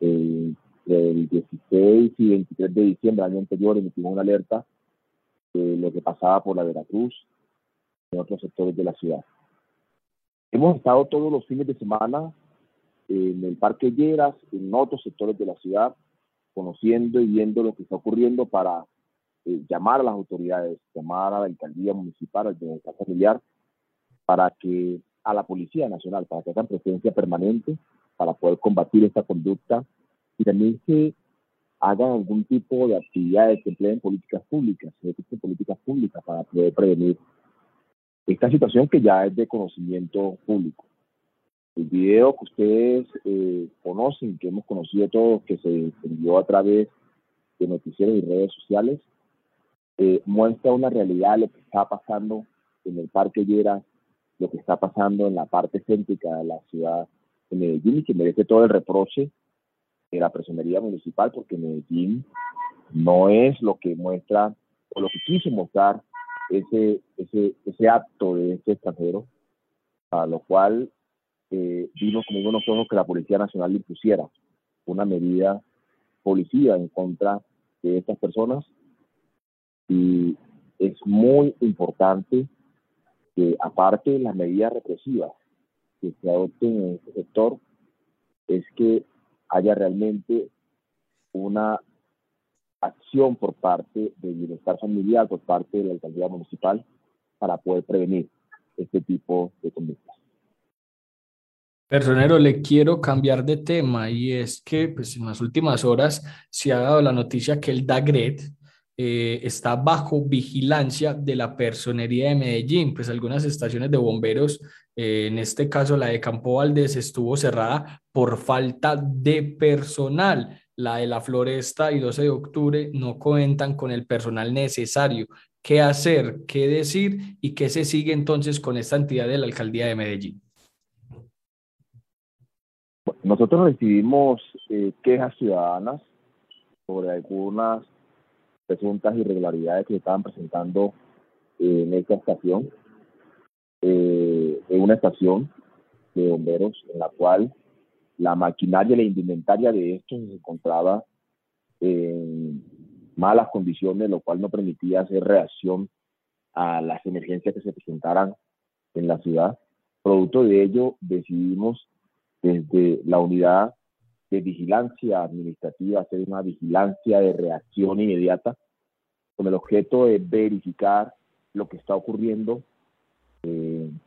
eh, el 16 y 23 de diciembre del año anterior emitimos una alerta de lo que pasaba por la Veracruz y en otros sectores de la ciudad. Hemos estado todos los fines de semana en el Parque Lleras, en otros sectores de la ciudad, conociendo y viendo lo que está ocurriendo para eh, llamar a las autoridades, llamar a la alcaldía municipal, al bienestar familiar, para que a la Policía Nacional, para que hagan presencia permanente, para poder combatir esta conducta y también que hagan algún tipo de actividades que empleen políticas públicas, políticas públicas para poder prevenir esta situación que ya es de conocimiento público. El video que ustedes eh, conocen, que hemos conocido todos, que se envió a través de noticieros y redes sociales, eh, muestra una realidad de lo que está pasando en el Parque Lleras, lo que está pasando en la parte céntrica de la ciudad de Medellín y que merece todo el reproche de la personería municipal porque Medellín no es lo que muestra o lo que quiso mostrar ese, ese, ese acto de este extranjero, a lo cual eh, vimos como unos ojos que la Policía Nacional le impusiera una medida policía en contra de estas personas y es muy importante que aparte de las medidas represivas que se adopten en este sector es que haya realmente una acción por parte del bienestar familiar, por parte de la alcaldía municipal, para poder prevenir este tipo de conductas. Personero, le quiero cambiar de tema y es que pues, en las últimas horas se ha dado la noticia que el DAGRET, eh, está bajo vigilancia de la Personería de Medellín, pues algunas estaciones de bomberos, eh, en este caso la de Campo Valdés, estuvo cerrada por falta de personal. La de la Floresta y 12 de octubre no cuentan con el personal necesario. ¿Qué hacer? ¿Qué decir? ¿Y qué se sigue entonces con esta entidad de la Alcaldía de Medellín? Nosotros recibimos eh, quejas ciudadanas sobre algunas presuntas irregularidades que se estaban presentando eh, en esta estación, eh, en una estación de bomberos en la cual la maquinaria y la indumentaria de estos se encontraba en malas condiciones, lo cual no permitía hacer reacción a las emergencias que se presentaran en la ciudad. Producto de ello, decidimos desde la unidad de vigilancia administrativa, hacer una vigilancia de reacción inmediata con el objeto de verificar lo que está ocurriendo en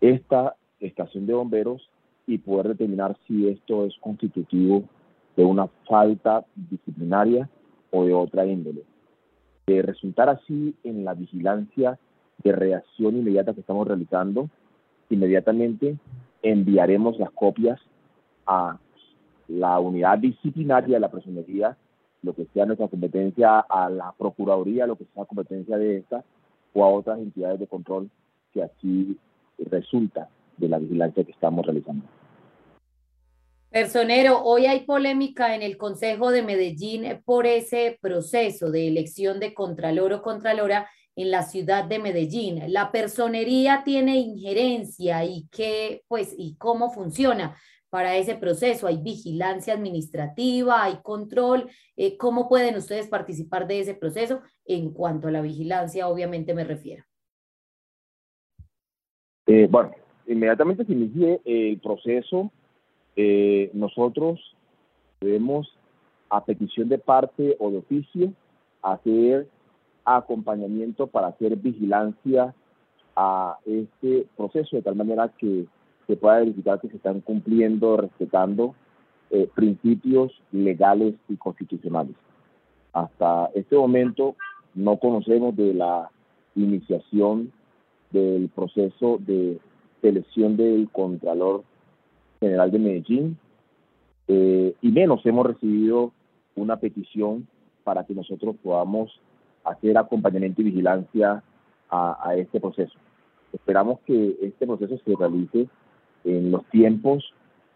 esta estación de bomberos y poder determinar si esto es constitutivo de una falta disciplinaria o de otra índole. De resultar así en la vigilancia de reacción inmediata que estamos realizando, inmediatamente enviaremos las copias a la unidad disciplinaria de la personería, lo que sea nuestra competencia, a la Procuraduría, lo que sea competencia de esta, o a otras entidades de control que así resulta de la vigilancia que estamos realizando. Personero, hoy hay polémica en el Consejo de Medellín por ese proceso de elección de Contralor o Contralora en la ciudad de Medellín. La personería tiene injerencia y qué, pues, y cómo funciona para ese proceso? ¿Hay vigilancia administrativa? ¿Hay control? Eh, ¿Cómo pueden ustedes participar de ese proceso? En cuanto a la vigilancia, obviamente me refiero. Eh, bueno, inmediatamente se inicie el proceso, eh, nosotros debemos, a petición de parte o de oficio, hacer acompañamiento para hacer vigilancia a este proceso, de tal manera que se pueda verificar que se están cumpliendo, respetando eh, principios legales y constitucionales. Hasta este momento no conocemos de la iniciación del proceso de selección del Contralor General de Medellín eh, y menos hemos recibido una petición para que nosotros podamos hacer acompañamiento y vigilancia a este proceso. Esperamos que este proceso se realice en los tiempos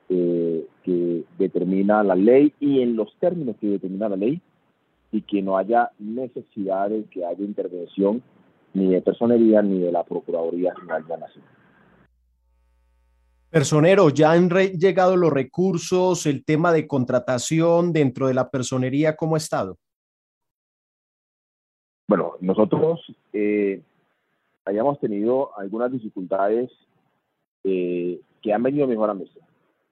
eh, que determina la ley y en los términos que determina la ley y que no haya necesidad de que haya intervención ni de personería ni de la Procuraduría General de la Nación. Personero, ya han llegado los recursos, el tema de contratación dentro de la personería, ¿cómo ha estado? Bueno, nosotros eh, hayamos tenido algunas dificultades eh, que han venido mejorando.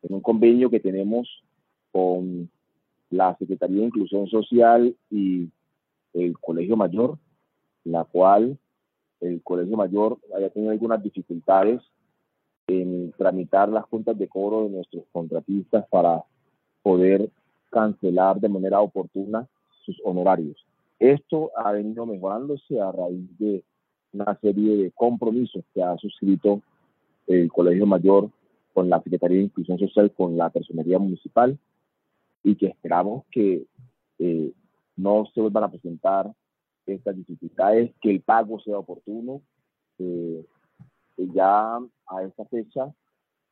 En un convenio que tenemos con la Secretaría de Inclusión Social y el Colegio Mayor, la cual el Colegio Mayor haya tenido algunas dificultades en tramitar las cuentas de cobro de nuestros contratistas para poder cancelar de manera oportuna sus honorarios. Esto ha venido mejorándose a raíz de una serie de compromisos que ha suscrito el Colegio Mayor con la Secretaría de Inclusión Social, con la Personería Municipal, y que esperamos que eh, no se vuelvan a presentar estas dificultades, que el pago sea oportuno. Eh, ya a esta fecha,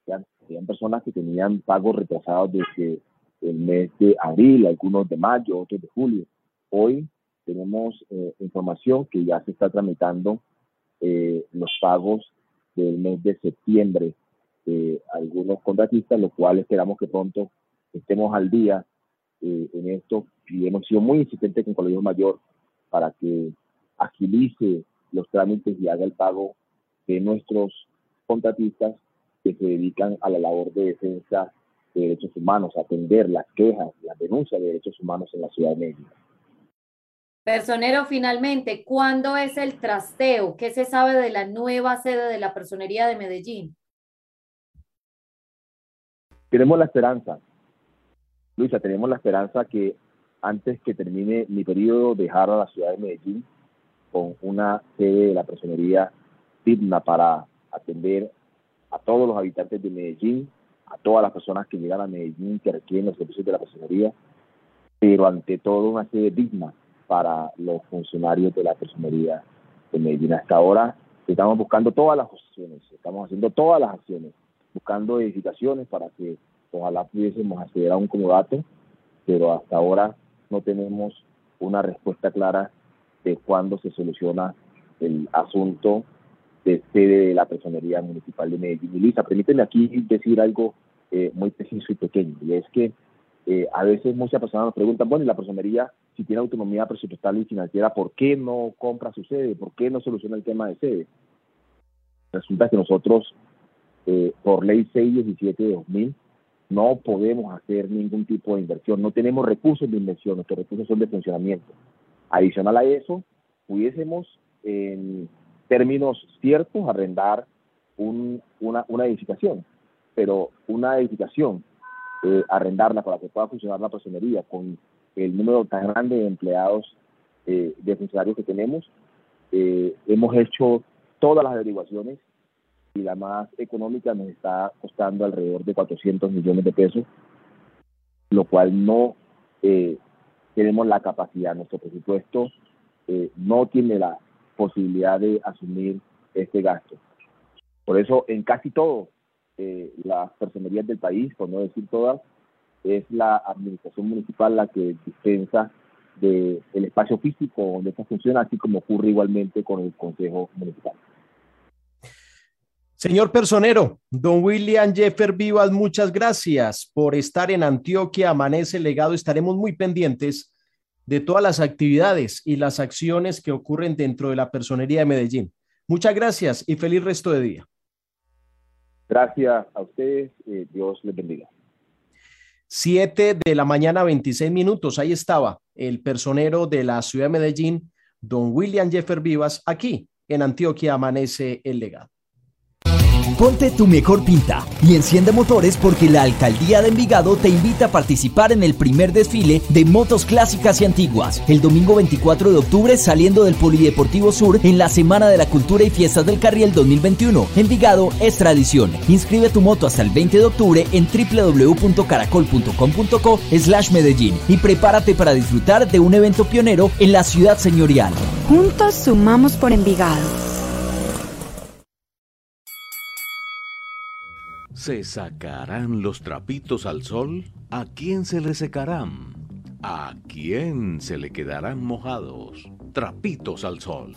ya habían personas que tenían pagos retrasados desde el mes de abril, algunos de mayo, otros de julio. Hoy tenemos eh, información que ya se está tramitando los pagos del mes de septiembre eh, algunos contratistas, lo cual esperamos que pronto estemos al día eh, en esto y hemos sido muy insistentes con el Colegio Mayor para que agilice los trámites y haga el pago de nuestros contratistas que se dedican a la labor de defensa de derechos humanos, atender las quejas, las denuncias de derechos humanos en la ciudad de Medellín. Personero, finalmente, ¿cuándo es el trasteo? ¿Qué se sabe de la nueva sede de la Personería de Medellín? Tenemos la esperanza, Luisa, tenemos la esperanza que antes que termine mi periodo, dejar a la ciudad de Medellín con una sede de la personería digna para atender a todos los habitantes de Medellín, a todas las personas que llegan a Medellín que requieren los servicios de la personería, pero ante todo una sede digna para los funcionarios de la personería de Medellín. Hasta ahora estamos buscando todas las opciones, estamos haciendo todas las acciones, buscando edificaciones para que ojalá pudiésemos acceder a un comodato, pero hasta ahora no tenemos una respuesta clara de cuándo se soluciona el asunto de sede de la Personería Municipal de Medellín. Y Lisa, permíteme aquí decir algo eh, muy preciso y pequeño, y es que eh, a veces muchas personas nos preguntan, bueno, y la personería, si tiene autonomía presupuestal y financiera, ¿por qué no compra su sede? ¿Por qué no soluciona el tema de sede? Resulta que nosotros, eh, por ley 617 de 2000, no podemos hacer ningún tipo de inversión, no tenemos recursos de inversión, nuestros recursos son de funcionamiento. Adicional a eso, pudiésemos, en términos ciertos, arrendar una, una edificación, pero una edificación, eh, arrendarla para que pueda funcionar la personería con el número tan grande de empleados, eh, de funcionarios que tenemos, eh, hemos hecho todas las averiguaciones y la más económica nos está costando alrededor de 400 millones de pesos, lo cual no eh, tenemos la capacidad, nuestro presupuesto eh, no tiene la posibilidad de asumir este gasto. Por eso en casi todo eh, las personerías del país, por no decir todas, es la administración municipal la que dispensa del el espacio físico donde esta funciona, así como ocurre igualmente con el Consejo Municipal. Señor personero, don William Jeffer Vivas, muchas gracias por estar en Antioquia, Amanece Legado. Estaremos muy pendientes de todas las actividades y las acciones que ocurren dentro de la personería de Medellín. Muchas gracias y feliz resto de día. Gracias a ustedes, eh, Dios les bendiga. Siete de la mañana, 26 minutos. Ahí estaba el personero de la ciudad de Medellín, don William Jeffer Vivas, aquí en Antioquia Amanece el Legado. Ponte tu mejor pinta y enciende motores porque la Alcaldía de Envigado te invita a participar en el primer desfile de motos clásicas y antiguas, el domingo 24 de octubre saliendo del Polideportivo Sur en la Semana de la Cultura y Fiestas del Carriel 2021. Envigado es tradición. Inscribe tu moto hasta el 20 de octubre en www.caracol.com.co slash Medellín y prepárate para disfrutar de un evento pionero en la ciudad señorial. Juntos sumamos por Envigado. ¿Se sacarán los trapitos al sol? ¿A quién se le secarán? ¿A quién se le quedarán mojados? Trapitos al sol.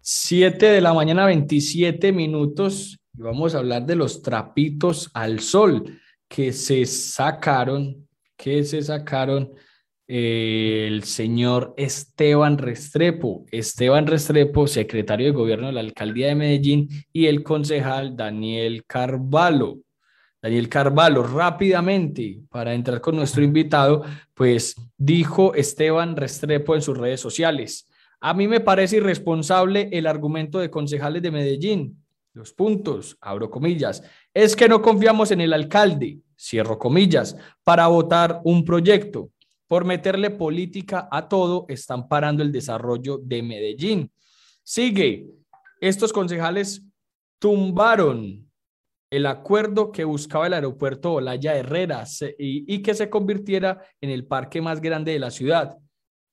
Siete de la mañana, 27 minutos. Y vamos a hablar de los trapitos al sol que se sacaron, que se sacaron el señor Esteban Restrepo. Esteban Restrepo, secretario de gobierno de la alcaldía de Medellín, y el concejal Daniel Carvalho. Daniel Carvalho, rápidamente, para entrar con nuestro invitado, pues dijo Esteban Restrepo en sus redes sociales. A mí me parece irresponsable el argumento de concejales de Medellín. Los puntos, abro comillas, es que no confiamos en el alcalde, cierro comillas, para votar un proyecto por meterle política a todo, están parando el desarrollo de Medellín. Sigue, estos concejales tumbaron el acuerdo que buscaba el aeropuerto Olaya Herrera y, y que se convirtiera en el parque más grande de la ciudad,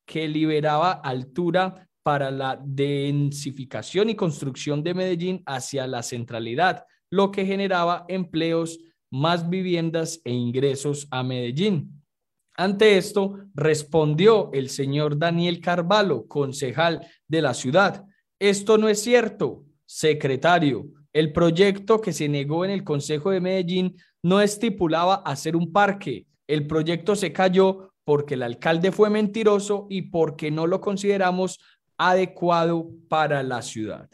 que liberaba altura para la densificación y construcción de Medellín hacia la centralidad, lo que generaba empleos, más viviendas e ingresos a Medellín. Ante esto, respondió el señor Daniel Carvalho, concejal de la ciudad. Esto no es cierto, secretario. El proyecto que se negó en el Consejo de Medellín no estipulaba hacer un parque. El proyecto se cayó porque el alcalde fue mentiroso y porque no lo consideramos adecuado para la ciudad.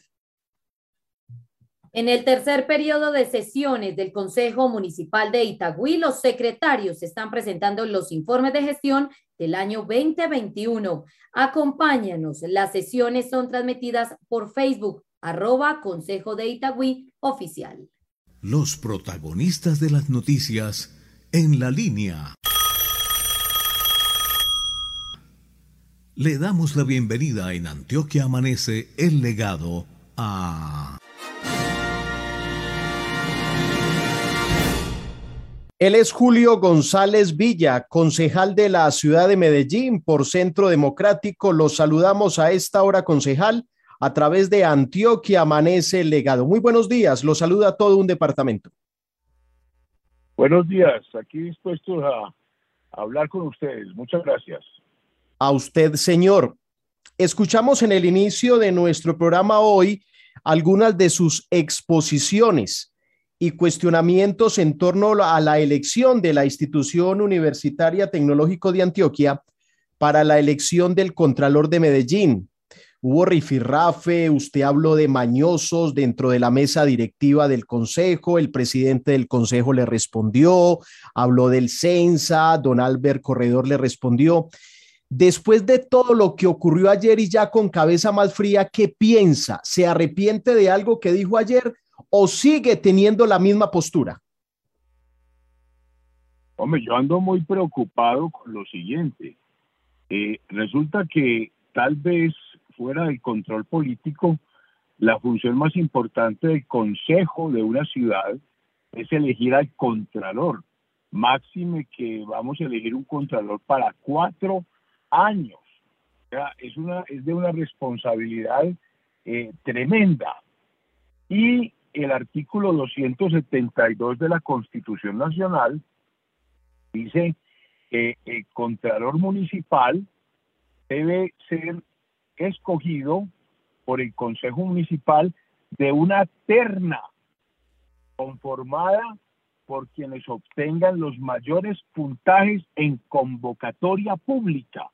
En el tercer periodo de sesiones del Consejo Municipal de Itagüí, los secretarios están presentando los informes de gestión del año 2021. Acompáñanos. Las sesiones son transmitidas por Facebook, arroba Consejo de Itagüí Oficial. Los protagonistas de las noticias en la línea. Le damos la bienvenida en Antioquia Amanece el legado a... Él es Julio González Villa, concejal de la ciudad de Medellín por Centro Democrático. Los saludamos a esta hora, concejal, a través de Antioquia Amanece el Legado. Muy buenos días, los saluda todo un departamento. Buenos días, aquí dispuestos a hablar con ustedes. Muchas gracias. A usted, señor. Escuchamos en el inicio de nuestro programa hoy algunas de sus exposiciones y cuestionamientos en torno a la elección de la institución universitaria tecnológico de Antioquia para la elección del Contralor de Medellín. Hubo rifirrafe, usted habló de mañosos dentro de la mesa directiva del Consejo, el presidente del Consejo le respondió, habló del Censa, don Albert Corredor le respondió. Después de todo lo que ocurrió ayer y ya con cabeza más fría, ¿qué piensa? ¿Se arrepiente de algo que dijo ayer o sigue teniendo la misma postura? Hombre, yo ando muy preocupado con lo siguiente. Eh, resulta que tal vez fuera del control político, la función más importante del consejo de una ciudad es elegir al contralor. Máxime que vamos a elegir un contralor para cuatro años. Es, una, es de una responsabilidad eh, tremenda. Y el artículo 272 de la Constitución Nacional dice que el Contralor Municipal debe ser escogido por el Consejo Municipal de una terna conformada por quienes obtengan los mayores puntajes en convocatoria pública,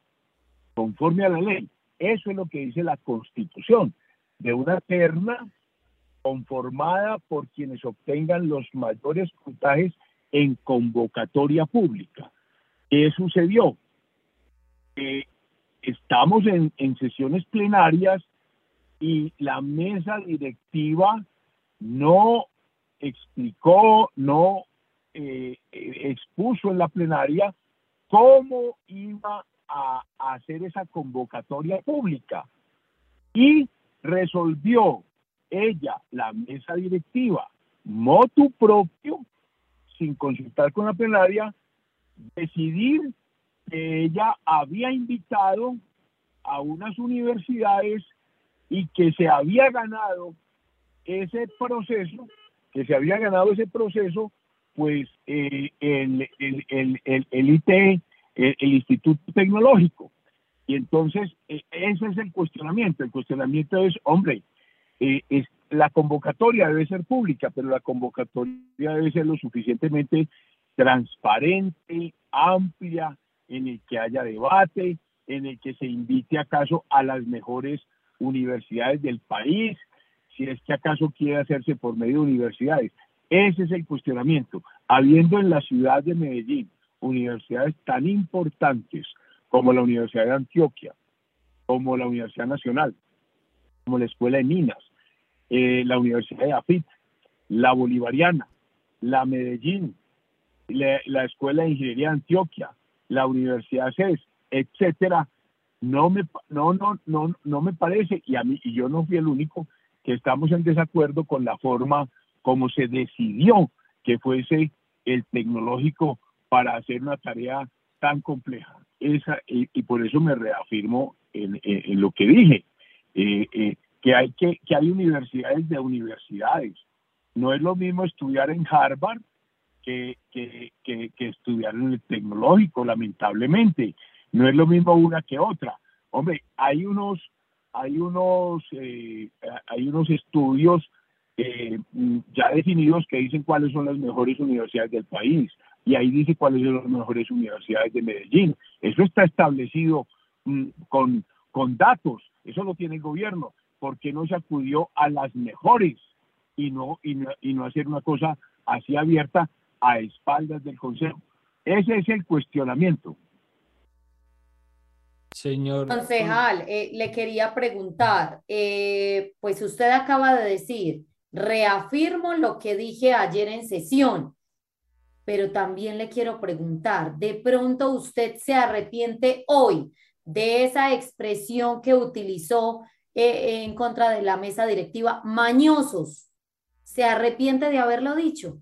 conforme a la ley. Eso es lo que dice la Constitución, de una terna conformada por quienes obtengan los mayores puntajes en convocatoria pública. ¿Qué sucedió? estamos en, sesiones plenarias y la mesa directiva no explicó, no eh, expuso en la plenaria cómo iba a hacer esa convocatoria pública y resolvió ella, la mesa directiva, motu propio, sin consultar con la plenaria, decidir que ella había invitado a unas universidades y que se había ganado ese proceso, que se había ganado ese proceso, pues eh, el, el, el, el, IT, el, Instituto Tecnológico. Y entonces, eh, ese es el cuestionamiento. El cuestionamiento es, hombre, eh, es, la convocatoria debe ser pública, pero la convocatoria debe ser lo suficientemente transparente, amplia, en el que haya debate, en el que se invite acaso a las mejores universidades del país, si es que acaso quiere hacerse por medio de universidades. Ese es el cuestionamiento. Habiendo en la ciudad de Medellín universidades tan importantes como la Universidad de Antioquia, como la Universidad Nacional, como la Escuela de Minas, eh, la Universidad de AFIT, la Bolivariana, la Medellín, la, Escuela de Ingeniería de Antioquia, la Universidad CES, etcétera, no me no no no no me parece y a mí y yo no fui el único que estamos en desacuerdo con la forma como se decidió que fuese el tecnológico para hacer una tarea tan compleja. Esa, y, por eso me reafirmo en, lo que dije. Eh, eh, que hay, que, que hay universidades de universidades. No es lo mismo estudiar en Harvard que, que, que, estudiar en el tecnológico, lamentablemente. No es lo mismo una que otra. Hombre, hay unos, hay unos, eh, hay unos estudios eh, ya definidos que dicen cuáles son las mejores universidades del país y ahí dice cuáles son las mejores universidades de Medellín. Eso está establecido mm, con, con datos, eso lo tiene el gobierno. ¿Por qué no se acudió a las mejores y no, y no, hacer una cosa así abierta a espaldas del Consejo? Ese es el cuestionamiento. Señor. Concejal, eh, le quería preguntar, eh, pues usted acaba de decir, reafirmo lo que dije ayer en sesión, pero también le quiero preguntar, ¿de pronto usted se arrepiente hoy de esa expresión que utilizó eh, en contra de la mesa directiva, mañosos? ¿Se arrepiente de haberlo dicho?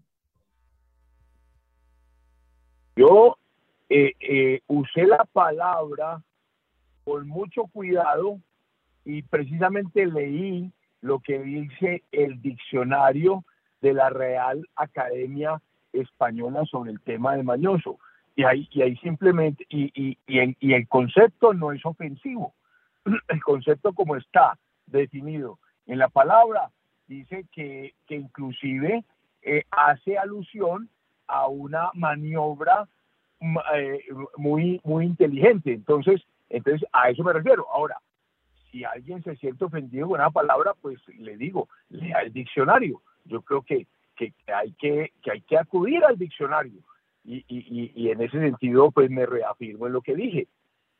Yo eh, eh, usé la palabra con mucho cuidado y precisamente leí lo que dice el diccionario de la Real Academia Española sobre el tema de mañoso. Y ahí, y ahí simplemente, y, y, y, el concepto no es ofensivo. El concepto como está definido en la palabra dice que, que inclusive eh, hace alusión a una maniobra eh, muy, muy inteligente. Entonces, entonces, a eso me refiero. Ahora, si alguien se siente ofendido con una palabra, pues le digo, lea el diccionario. Yo creo que, que, hay, que, que hay que acudir al diccionario. Y, y, y, en ese sentido, pues me reafirmo en lo que dije,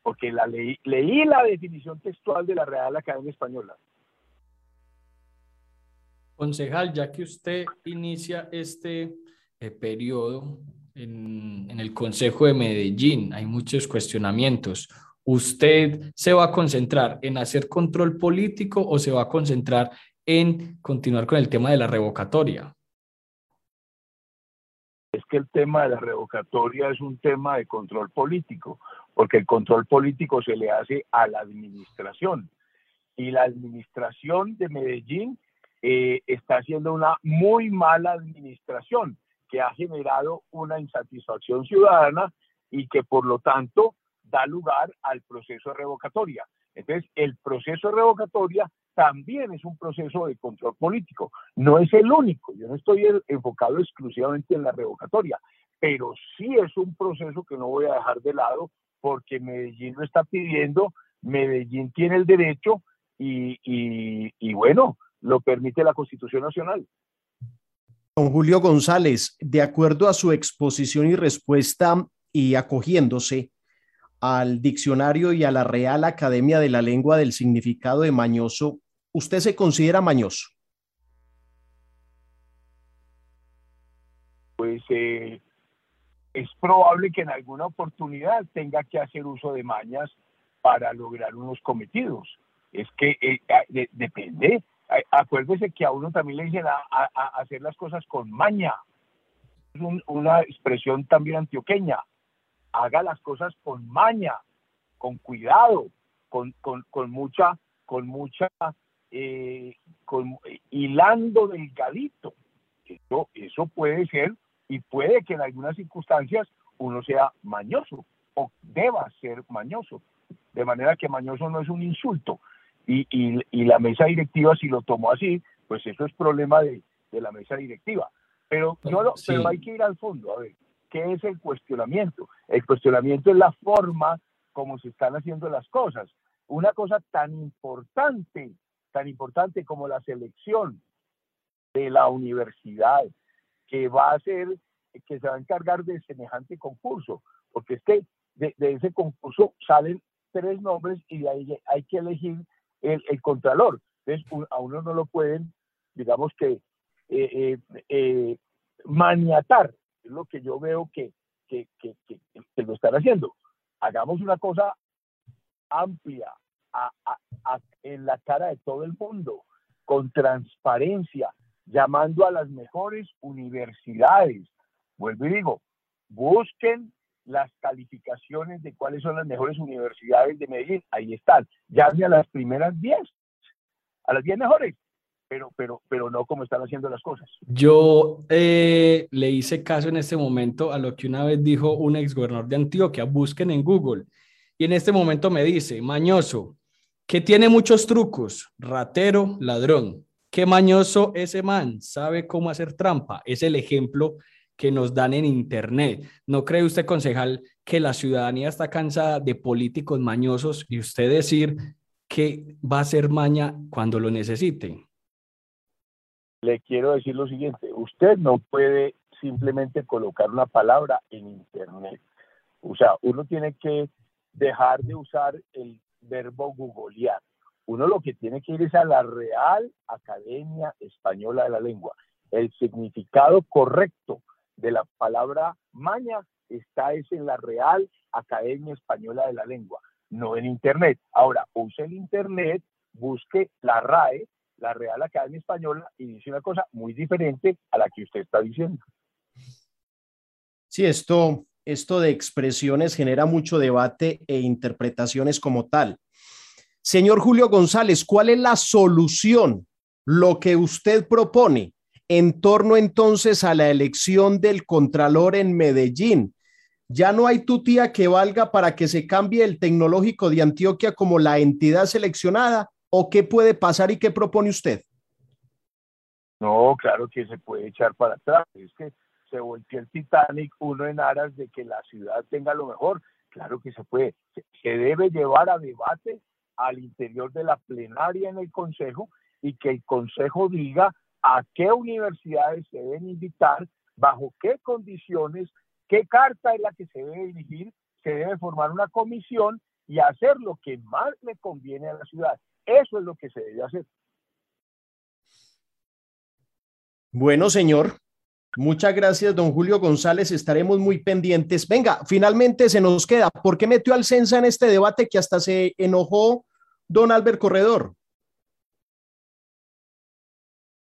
porque la leí, leí la definición textual de la Real Academia Española. Concejal, ya que usted inicia este eh, periodo en, en el Consejo de Medellín, hay muchos cuestionamientos. ¿Usted se va a concentrar en hacer control político o se va a concentrar en continuar con el tema de la revocatoria? Que el tema de la revocatoria es un tema de control político, porque el control político se le hace a la administración. Y la administración de Medellín eh, está haciendo una muy mala administración que ha generado una insatisfacción ciudadana y que por lo tanto da lugar al proceso de revocatoria. Entonces, el proceso de revocatoria también es un proceso de control político. No es el único, yo no estoy enfocado exclusivamente en la revocatoria, pero sí es un proceso que no voy a dejar de lado porque Medellín lo está pidiendo, Medellín tiene el derecho y, y bueno, lo permite la Constitución Nacional. Don Julio González, de acuerdo a su exposición y respuesta y acogiéndose al diccionario y a la Real Academia de la Lengua del significado de mañoso, ¿usted se considera mañoso? Pues eh, es probable que en alguna oportunidad tenga que hacer uso de mañas para lograr unos cometidos. Es que eh, depende. Acuérdese que a uno también le dicen hacer las cosas con maña. Es una expresión también antioqueña haga las cosas con maña, con cuidado, con, mucha, con mucha, eh, con, hilando delgadito. Eso, eso puede ser y puede que en algunas circunstancias uno sea mañoso o deba ser mañoso. De manera que mañoso no es un insulto. Y, y, la mesa directiva, si lo tomó así, pues eso es problema de, la mesa directiva. Pero, yo pero hay que ir al fondo. A ver, ¿Qué es el cuestionamiento? El cuestionamiento es la forma como se están haciendo las cosas. Una cosa tan importante, tan importante como la selección de la universidad, que va a ser, que se va a encargar de semejante concurso, porque este, de, ese concurso salen tres nombres y de ahí hay que elegir el, contralor. Entonces, a uno no lo pueden, digamos que, eh, eh, eh, maniatar es lo que yo veo que, que, que, lo están haciendo. Hagamos una cosa amplia, en la cara de todo el mundo, con transparencia, llamando a las mejores universidades. Vuelvo y digo, busquen las calificaciones de cuáles son las mejores universidades de Medellín. Ahí están. Llame a las primeras 10, a las 10 mejores pero, pero, pero no como están haciendo las cosas. Yo eh, le hice caso en este momento a lo que una vez dijo un ex gobernador de Antioquia, busquen en Google. Y en este momento me dice, mañoso, que tiene muchos trucos, ratero, ladrón. Qué mañoso ese man, sabe cómo hacer trampa. Es el ejemplo que nos dan en Internet. ¿No cree usted, concejal, que la ciudadanía está cansada de políticos mañosos y usted decir que va a ser maña cuando lo necesite? Le quiero decir lo siguiente, usted no puede simplemente colocar una palabra en Internet. O sea, uno tiene que dejar de usar el verbo googlear. Uno lo que tiene que ir es a la Real Academia Española de la Lengua. El significado correcto de la palabra maña está es en la Real Academia Española de la Lengua, no en Internet. Ahora, use el Internet, busque la RAE, la Real Academia Española, y dice una cosa muy diferente a la que usted está diciendo. Sí, esto, esto de expresiones genera mucho debate e interpretaciones como tal. Señor Julio González, ¿cuál es la solución? Lo que usted propone en torno entonces a la elección del Contralor en Medellín. Ya no hay tutía que valga para que se cambie el tecnológico de Antioquia como la entidad seleccionada o qué puede pasar y qué propone usted? No, claro que se puede echar para atrás. Es que se volteó el Titanic uno en aras de que la ciudad tenga lo mejor. Claro que se puede. Se debe llevar a debate al interior de la plenaria en el Consejo y que el Consejo diga a qué universidades se deben invitar, bajo qué condiciones, qué carta es la que se debe dirigir, se debe formar una comisión y hacer lo que más le conviene a la ciudad. Eso es lo que se debe hacer. Bueno, señor, Muchas gracias, don Julio González. Estaremos muy pendientes. Venga, finalmente se nos queda. ¿Por qué metió al Censa en este debate que hasta se enojó don Albert Corredor?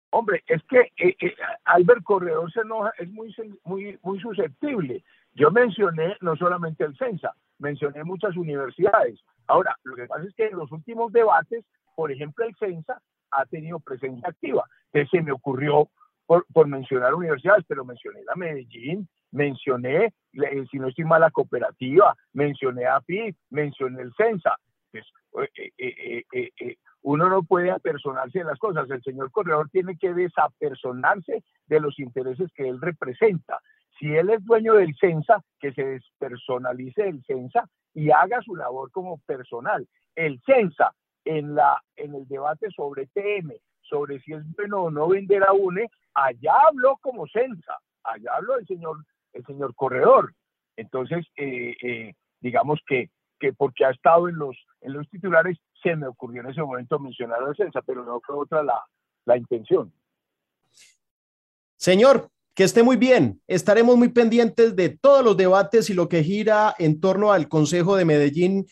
Hombre, es que eh, eh, Albert Corredor se enoja, es muy, muy, muy susceptible. Yo mencioné no solamente el Censa, mencioné muchas universidades. Ahora, lo que pasa es que en los últimos debates, por ejemplo, el Censa ha tenido presencia activa. Entonces se me ocurrió por, mencionar universidades, pero mencioné la Medellín, mencioné, si no estoy mal, la cooperativa, mencioné a PIB, mencioné el CENSA. Pues, eh, eh, eh, uno no puede apersonarse de las cosas. El señor corredor tiene que desapersonarse de los intereses que él representa. Si él es dueño del CENSA, que se despersonalice del CENSA y haga su labor como personal. El CENSA en, la, en el debate sobre TM, sobre si es bueno o no vender a UNE, allá habló como Sensa, allá habló el señor, el señor Corredor. Entonces, eh, eh, digamos que, que porque ha estado en los, en los titulares, se me ocurrió en ese momento mencionar a Sensa, pero no fue otra la, la intención. Señor, que esté muy bien. Estaremos muy pendientes de todos los debates y lo que gira en torno al Consejo de Medellín.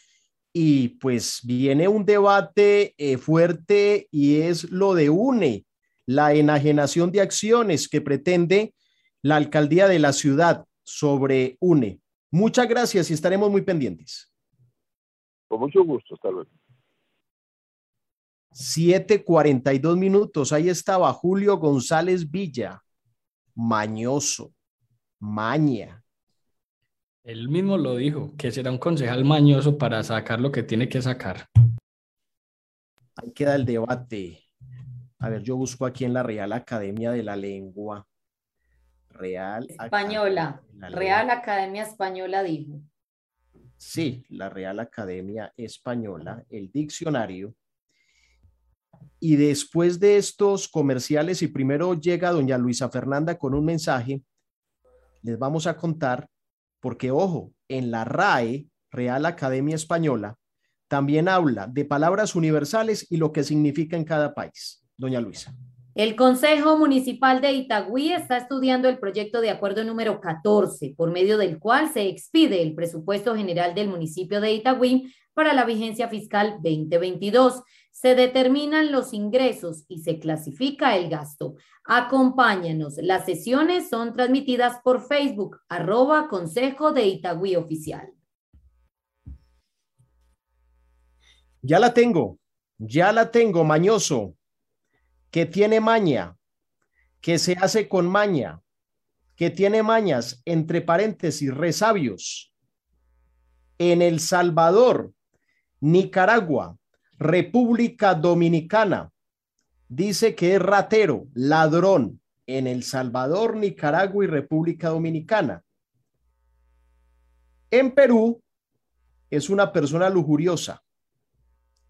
Y pues viene un debate eh, fuerte y es lo de UNE la enajenación de acciones que pretende la alcaldía de la ciudad sobre UNE. Muchas gracias y estaremos muy pendientes. Con mucho gusto, hasta luego. 7:42 minutos. Ahí estaba Julio González Villa, mañoso, maña. Él mismo lo dijo, que será un concejal mañoso para sacar lo que tiene que sacar. Ahí queda el debate. A ver, yo busco aquí en la Real Academia de la Lengua. Real Española. Real Academia Española dijo. Sí, la Real Academia Española, el diccionario. Y después de estos comerciales, y primero llega doña Luisa Fernanda con un mensaje, les vamos a contar, porque ojo, en la RAE, Real Academia Española, también habla de palabras universales y lo que significa en cada país. Doña Luisa. El Consejo Municipal de Itagüí está estudiando el proyecto de acuerdo número 14, por medio del cual se expide el presupuesto general del municipio de Itagüí para la vigencia fiscal 2022. Se determinan los ingresos y se clasifica el gasto. Acompáñanos. Las sesiones son transmitidas por Facebook, arroba Consejo de Itagüí Oficial. Ya la tengo, ya la tengo, mañoso que tiene maña, que se hace con maña, que tiene mañas, entre paréntesis, resabios. En El Salvador, Nicaragua, República Dominicana, dice que es ratero, ladrón, en El Salvador, Nicaragua y República Dominicana. En Perú, es una persona lujuriosa.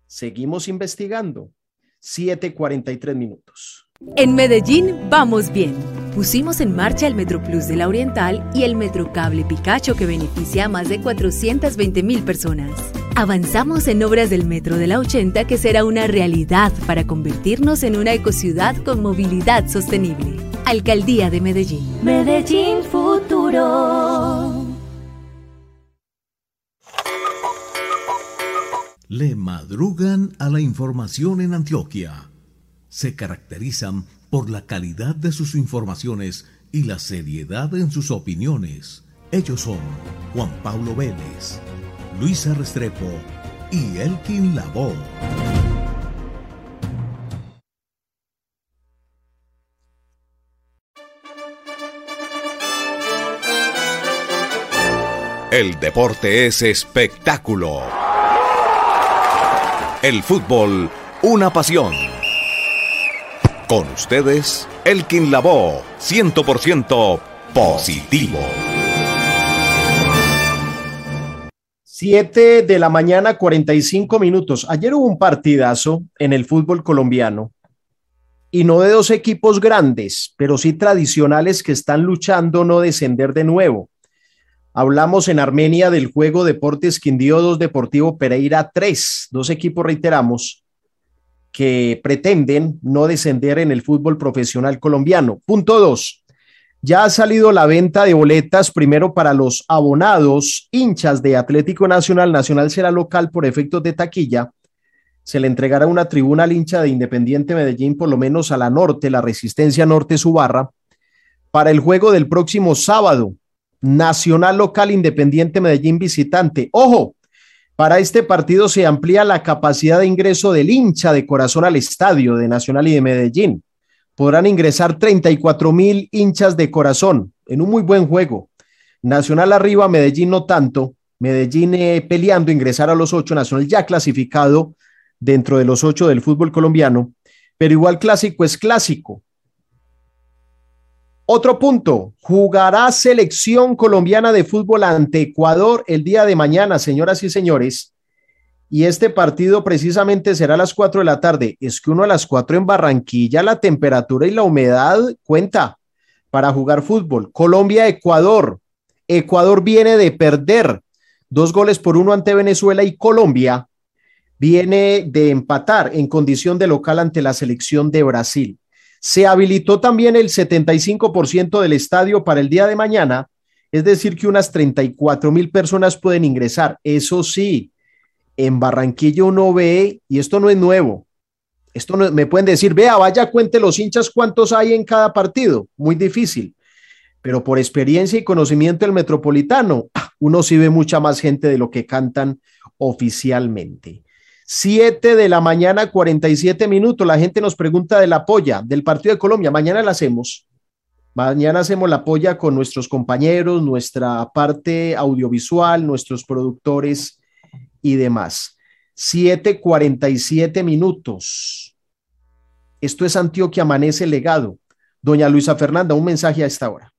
Seguimos investigando. 7:43 minutos. En Medellín vamos bien. Pusimos en marcha el MetroPlus de la Oriental y el Metrocable Picacho que beneficia a más de 420 mil personas. Avanzamos en obras del Metro de la 80 que será una realidad para convertirnos en una ecociudad con movilidad sostenible. Alcaldía de Medellín. Medellín Futuro. Le madrugan a la información en Antioquia. Se caracterizan por la calidad de sus informaciones y la seriedad en sus opiniones. Ellos son Juan Pablo Vélez, Luisa Restrepo y Elkin Lavoe. El deporte es espectáculo. El fútbol, una pasión. Con ustedes, Elkin Lavoe, 100% positivo. 7 de la mañana, 45 minutos. Ayer hubo un partidazo en el fútbol colombiano y no de dos equipos grandes, pero sí tradicionales que están luchando no descender de nuevo. Hablamos en Armenia del juego Deportes Quindío 2 Deportivo Pereira 3, dos equipos, reiteramos, que pretenden no descender en el fútbol profesional colombiano. Punto 2. Ya ha salido la venta de boletas primero para los abonados hinchas de Atlético Nacional. Nacional será local por efectos de taquilla. Se le entregará una tribuna al hincha de Independiente Medellín, por lo menos a la norte, la Resistencia Norte Subarra, para el juego del próximo sábado Nacional Local Independiente Medellín visitante. Ojo, para este partido se amplía la capacidad de ingreso del hincha de corazón al estadio de Nacional y de Medellín. Podrán ingresar 34 mil hinchas de corazón en un muy buen juego. Nacional arriba, Medellín no tanto. Medellín eh, peleando ingresar a los ocho, Nacional ya clasificado dentro de los ocho del fútbol colombiano, pero igual clásico es clásico. Otro punto, jugará selección colombiana de fútbol ante Ecuador el día de mañana, señoras y señores. Y este partido precisamente será a las 4 de la tarde. Es que uno a las 4 en Barranquilla, la temperatura y la humedad cuenta para jugar fútbol. Colombia-Ecuador. Ecuador viene de perder dos goles por uno ante Venezuela y Colombia viene de empatar en condición de local ante la selección de Brasil. Se habilitó también el 75% del estadio para el día de mañana, es decir, que unas 34 mil personas pueden ingresar. Eso sí, en Barranquilla uno ve, y esto no es nuevo, esto no, me pueden decir, vea, vaya, cuente los hinchas cuántos hay en cada partido. Muy difícil. Pero por experiencia y conocimiento del metropolitano, uno sí ve mucha más gente de lo que cantan oficialmente. 7 de la mañana, 47 minutos. La gente nos pregunta de la polla del partido de Colombia. Mañana la hacemos. Mañana hacemos la polla con nuestros compañeros, nuestra parte audiovisual, nuestros productores y demás. 7:47 minutos. Esto es Antioquia Amanece Legado. Doña Luisa Fernanda, un mensaje a esta hora.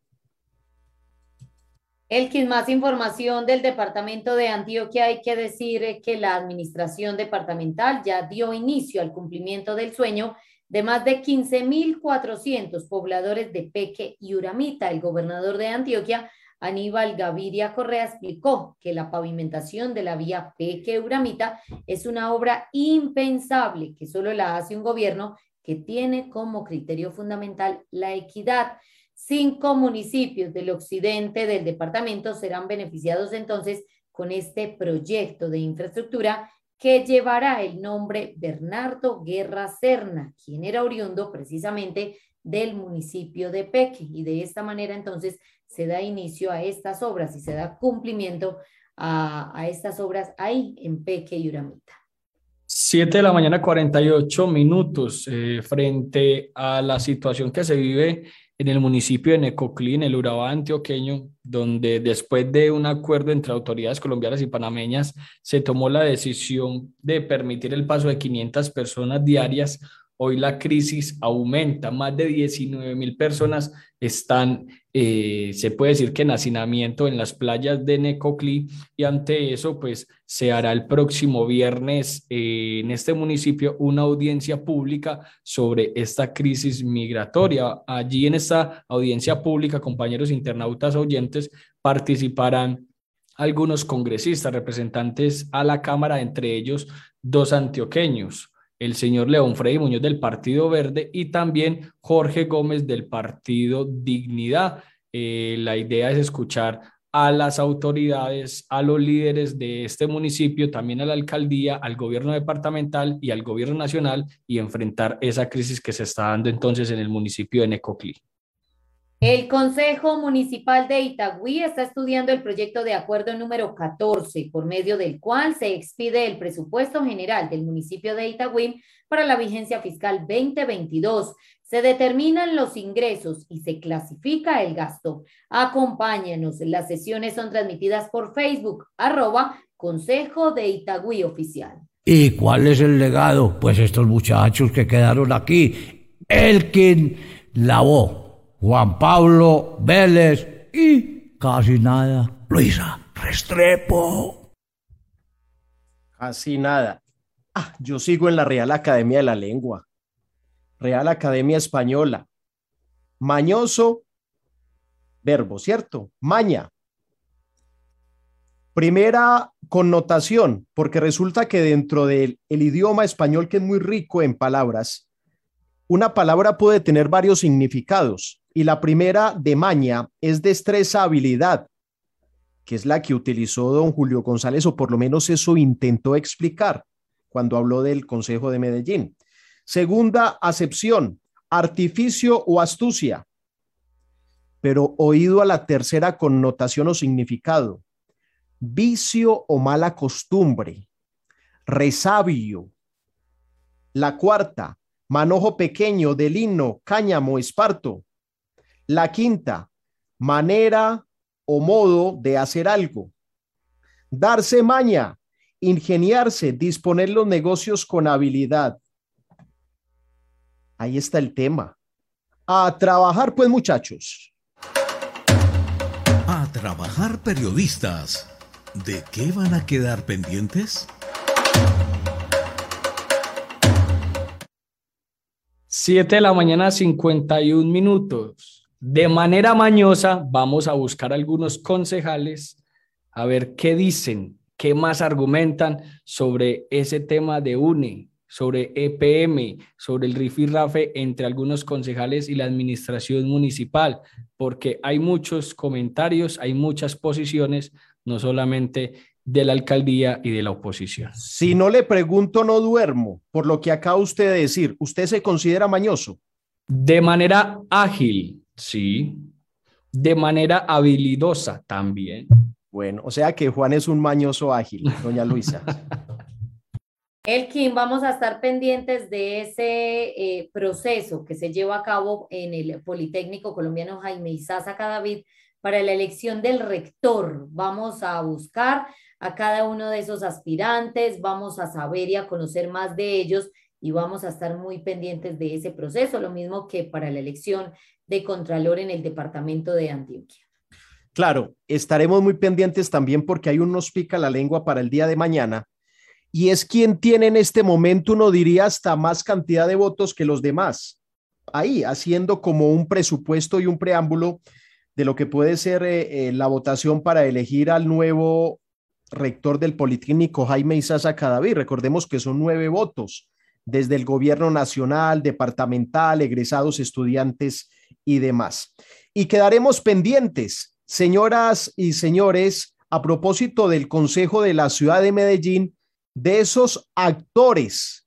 Elkin, más información del departamento de Antioquia. Hay que decir eh, que la administración departamental ya dio inicio al cumplimiento del sueño de más de 15.400 pobladores de Peque y Uramita. El gobernador de Antioquia, Aníbal Gaviria Correa, explicó que la pavimentación de la vía Peque-Uramita es una obra impensable que solo la hace un gobierno que tiene como criterio fundamental la equidad. Cinco municipios del occidente del departamento serán beneficiados entonces con este proyecto de infraestructura que llevará el nombre Bernardo Guerra Serna, quien era oriundo precisamente del municipio de Peque. Y de esta manera entonces se da inicio a estas obras y se da cumplimiento a, estas obras ahí en Peque y Uramita. Siete de la mañana, 48 minutos, eh, frente a la situación que se vive en el municipio de Necoclí, el Urabá antioqueño, donde después de un acuerdo entre autoridades colombianas y panameñas se tomó la decisión de permitir el paso de 500 personas diarias. Hoy la crisis aumenta. Más de 19 mil personas están, eh, se puede decir que en hacinamiento en las playas de Necoclí y ante eso, pues se hará el próximo viernes eh, en este municipio una audiencia pública sobre esta crisis migratoria. Allí en esta audiencia pública, compañeros internautas oyentes, participarán algunos congresistas, representantes a la Cámara, entre ellos dos antioqueños, el señor León Freddy Muñoz del Partido Verde y también Jorge Gómez del Partido Dignidad. Eh, la idea es escuchar a las autoridades, a los líderes de este municipio, también a la alcaldía, al gobierno departamental y al gobierno nacional y enfrentar esa crisis que se está dando entonces en el municipio de Necoclí. El Consejo Municipal de Itagüí está estudiando el proyecto de acuerdo número 14, por medio del cual se expide el presupuesto general del municipio de Itagüí para la vigencia fiscal 2022. Se determinan los ingresos y se clasifica el gasto. Acompáñenos. Las sesiones son transmitidas por Facebook, arroba Consejo de Itagüí Oficial. ¿Y cuál es el legado? Pues estos muchachos que quedaron aquí. El quien lavó Juan Pablo Vélez y casi nada, Luisa Restrepo. Casi nada. Ah, yo sigo en la Real Academia de la Lengua, Real Academia Española. Mañoso, verbo, ¿cierto? Maña. Primera connotación, porque resulta que dentro del idioma español, que es muy rico en palabras, una palabra puede tener varios significados. Y la primera de maña es destreza, habilidad, que es la que utilizó don Julio González, o por lo menos eso intentó explicar cuando habló del Consejo de Medellín. Segunda acepción, artificio o astucia, pero oído a la tercera connotación o significado, vicio o mala costumbre, resabio. La cuarta, manojo pequeño de lino, cáñamo, esparto. La quinta, manera o modo de hacer algo. Darse maña, ingeniarse, disponer los negocios con habilidad. Ahí está el tema. A trabajar pues muchachos. A trabajar periodistas. ¿De qué van a quedar pendientes? Siete de la mañana, 51 minutos. De manera mañosa vamos a buscar algunos concejales a ver qué dicen, qué más argumentan sobre ese tema de UNE, sobre EPM, sobre el rifirrafe entre algunos concejales y la administración municipal, porque hay muchos comentarios, hay muchas posiciones, no solamente de la alcaldía y de la oposición. Si no le pregunto, no duermo, por lo que acaba usted de decir, ¿usted se considera mañoso? De manera ágil, Sí. De manera habilidosa también. Bueno, o sea que Juan es un mañoso ágil, doña Luisa. [LAUGHS] Elkin, vamos a estar pendientes de ese eh, proceso que se lleva a cabo en el Politécnico Colombiano Jaime Isaza Cadavid para la elección del rector. Vamos a buscar a cada uno de esos aspirantes, vamos a saber y a conocer más de ellos y vamos a estar muy pendientes de ese proceso, lo mismo que para la elección de Contralor en el departamento de Antioquia. Claro, estaremos muy pendientes también porque hay unos pica la lengua para el día de mañana y es quien tiene en este momento, uno diría, hasta más cantidad de votos que los demás. Ahí, haciendo como un presupuesto y un preámbulo de lo que puede ser eh, eh, la votación para elegir al nuevo rector del Politécnico, Jaime Isaza Cadaví. Recordemos que son nueve votos desde el gobierno nacional, departamental, egresados, estudiantes y demás. Y quedaremos pendientes, señoras y señores, a propósito del Consejo de la Ciudad de Medellín, de esos actores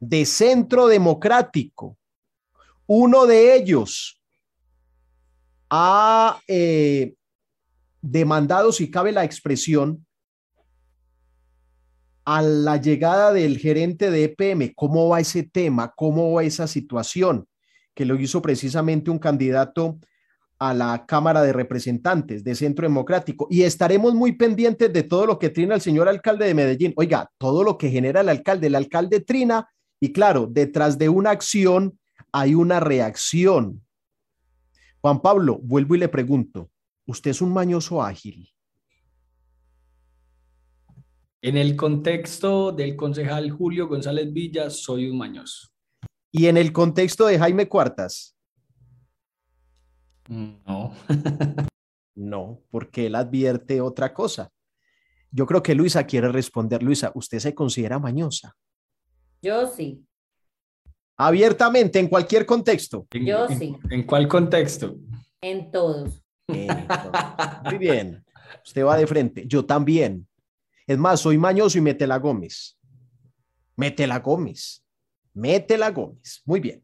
de centro democrático. Uno de ellos ha eh, demandado, si cabe la expresión, a la llegada del gerente de EPM, ¿cómo va ese tema? ¿Cómo va esa situación? Que lo hizo precisamente un candidato a la Cámara de Representantes de Centro Democrático. Y estaremos muy pendientes de todo lo que trina el señor alcalde de Medellín. Oiga, todo lo que genera el alcalde. El alcalde trina Y claro, detrás de una acción hay una reacción. Juan Pablo, vuelvo y le pregunto, ¿usted es un mañoso ágil? En el contexto del concejal Julio González Villa, soy un mañoso. ¿Y en el contexto de Jaime Cuartas? No. no, porque él advierte otra cosa. Yo creo que Luisa quiere responder. Luisa, ¿usted se considera mañosa? Yo sí. Abiertamente, en cualquier contexto. Yo sí. ¿En cuál contexto? En todos. Muy bien. Usted va de frente. Yo también. Es más, soy mañoso y mete la Gómez. Mete la Gómez. Mete la Gómez. Muy bien.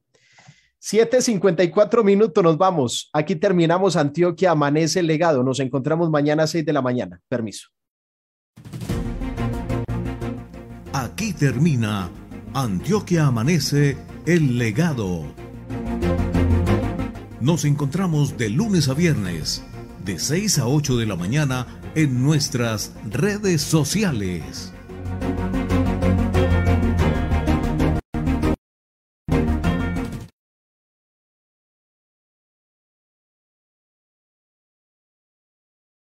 7.54 minutos, nos vamos. Aquí terminamos Antioquia, amanece el legado. Nos encontramos mañana a 6 de la mañana. Permiso. Aquí termina Antioquia Amanece, el legado. Nos encontramos de lunes a viernes, de 6 a 8 de la mañana, en nuestras redes sociales.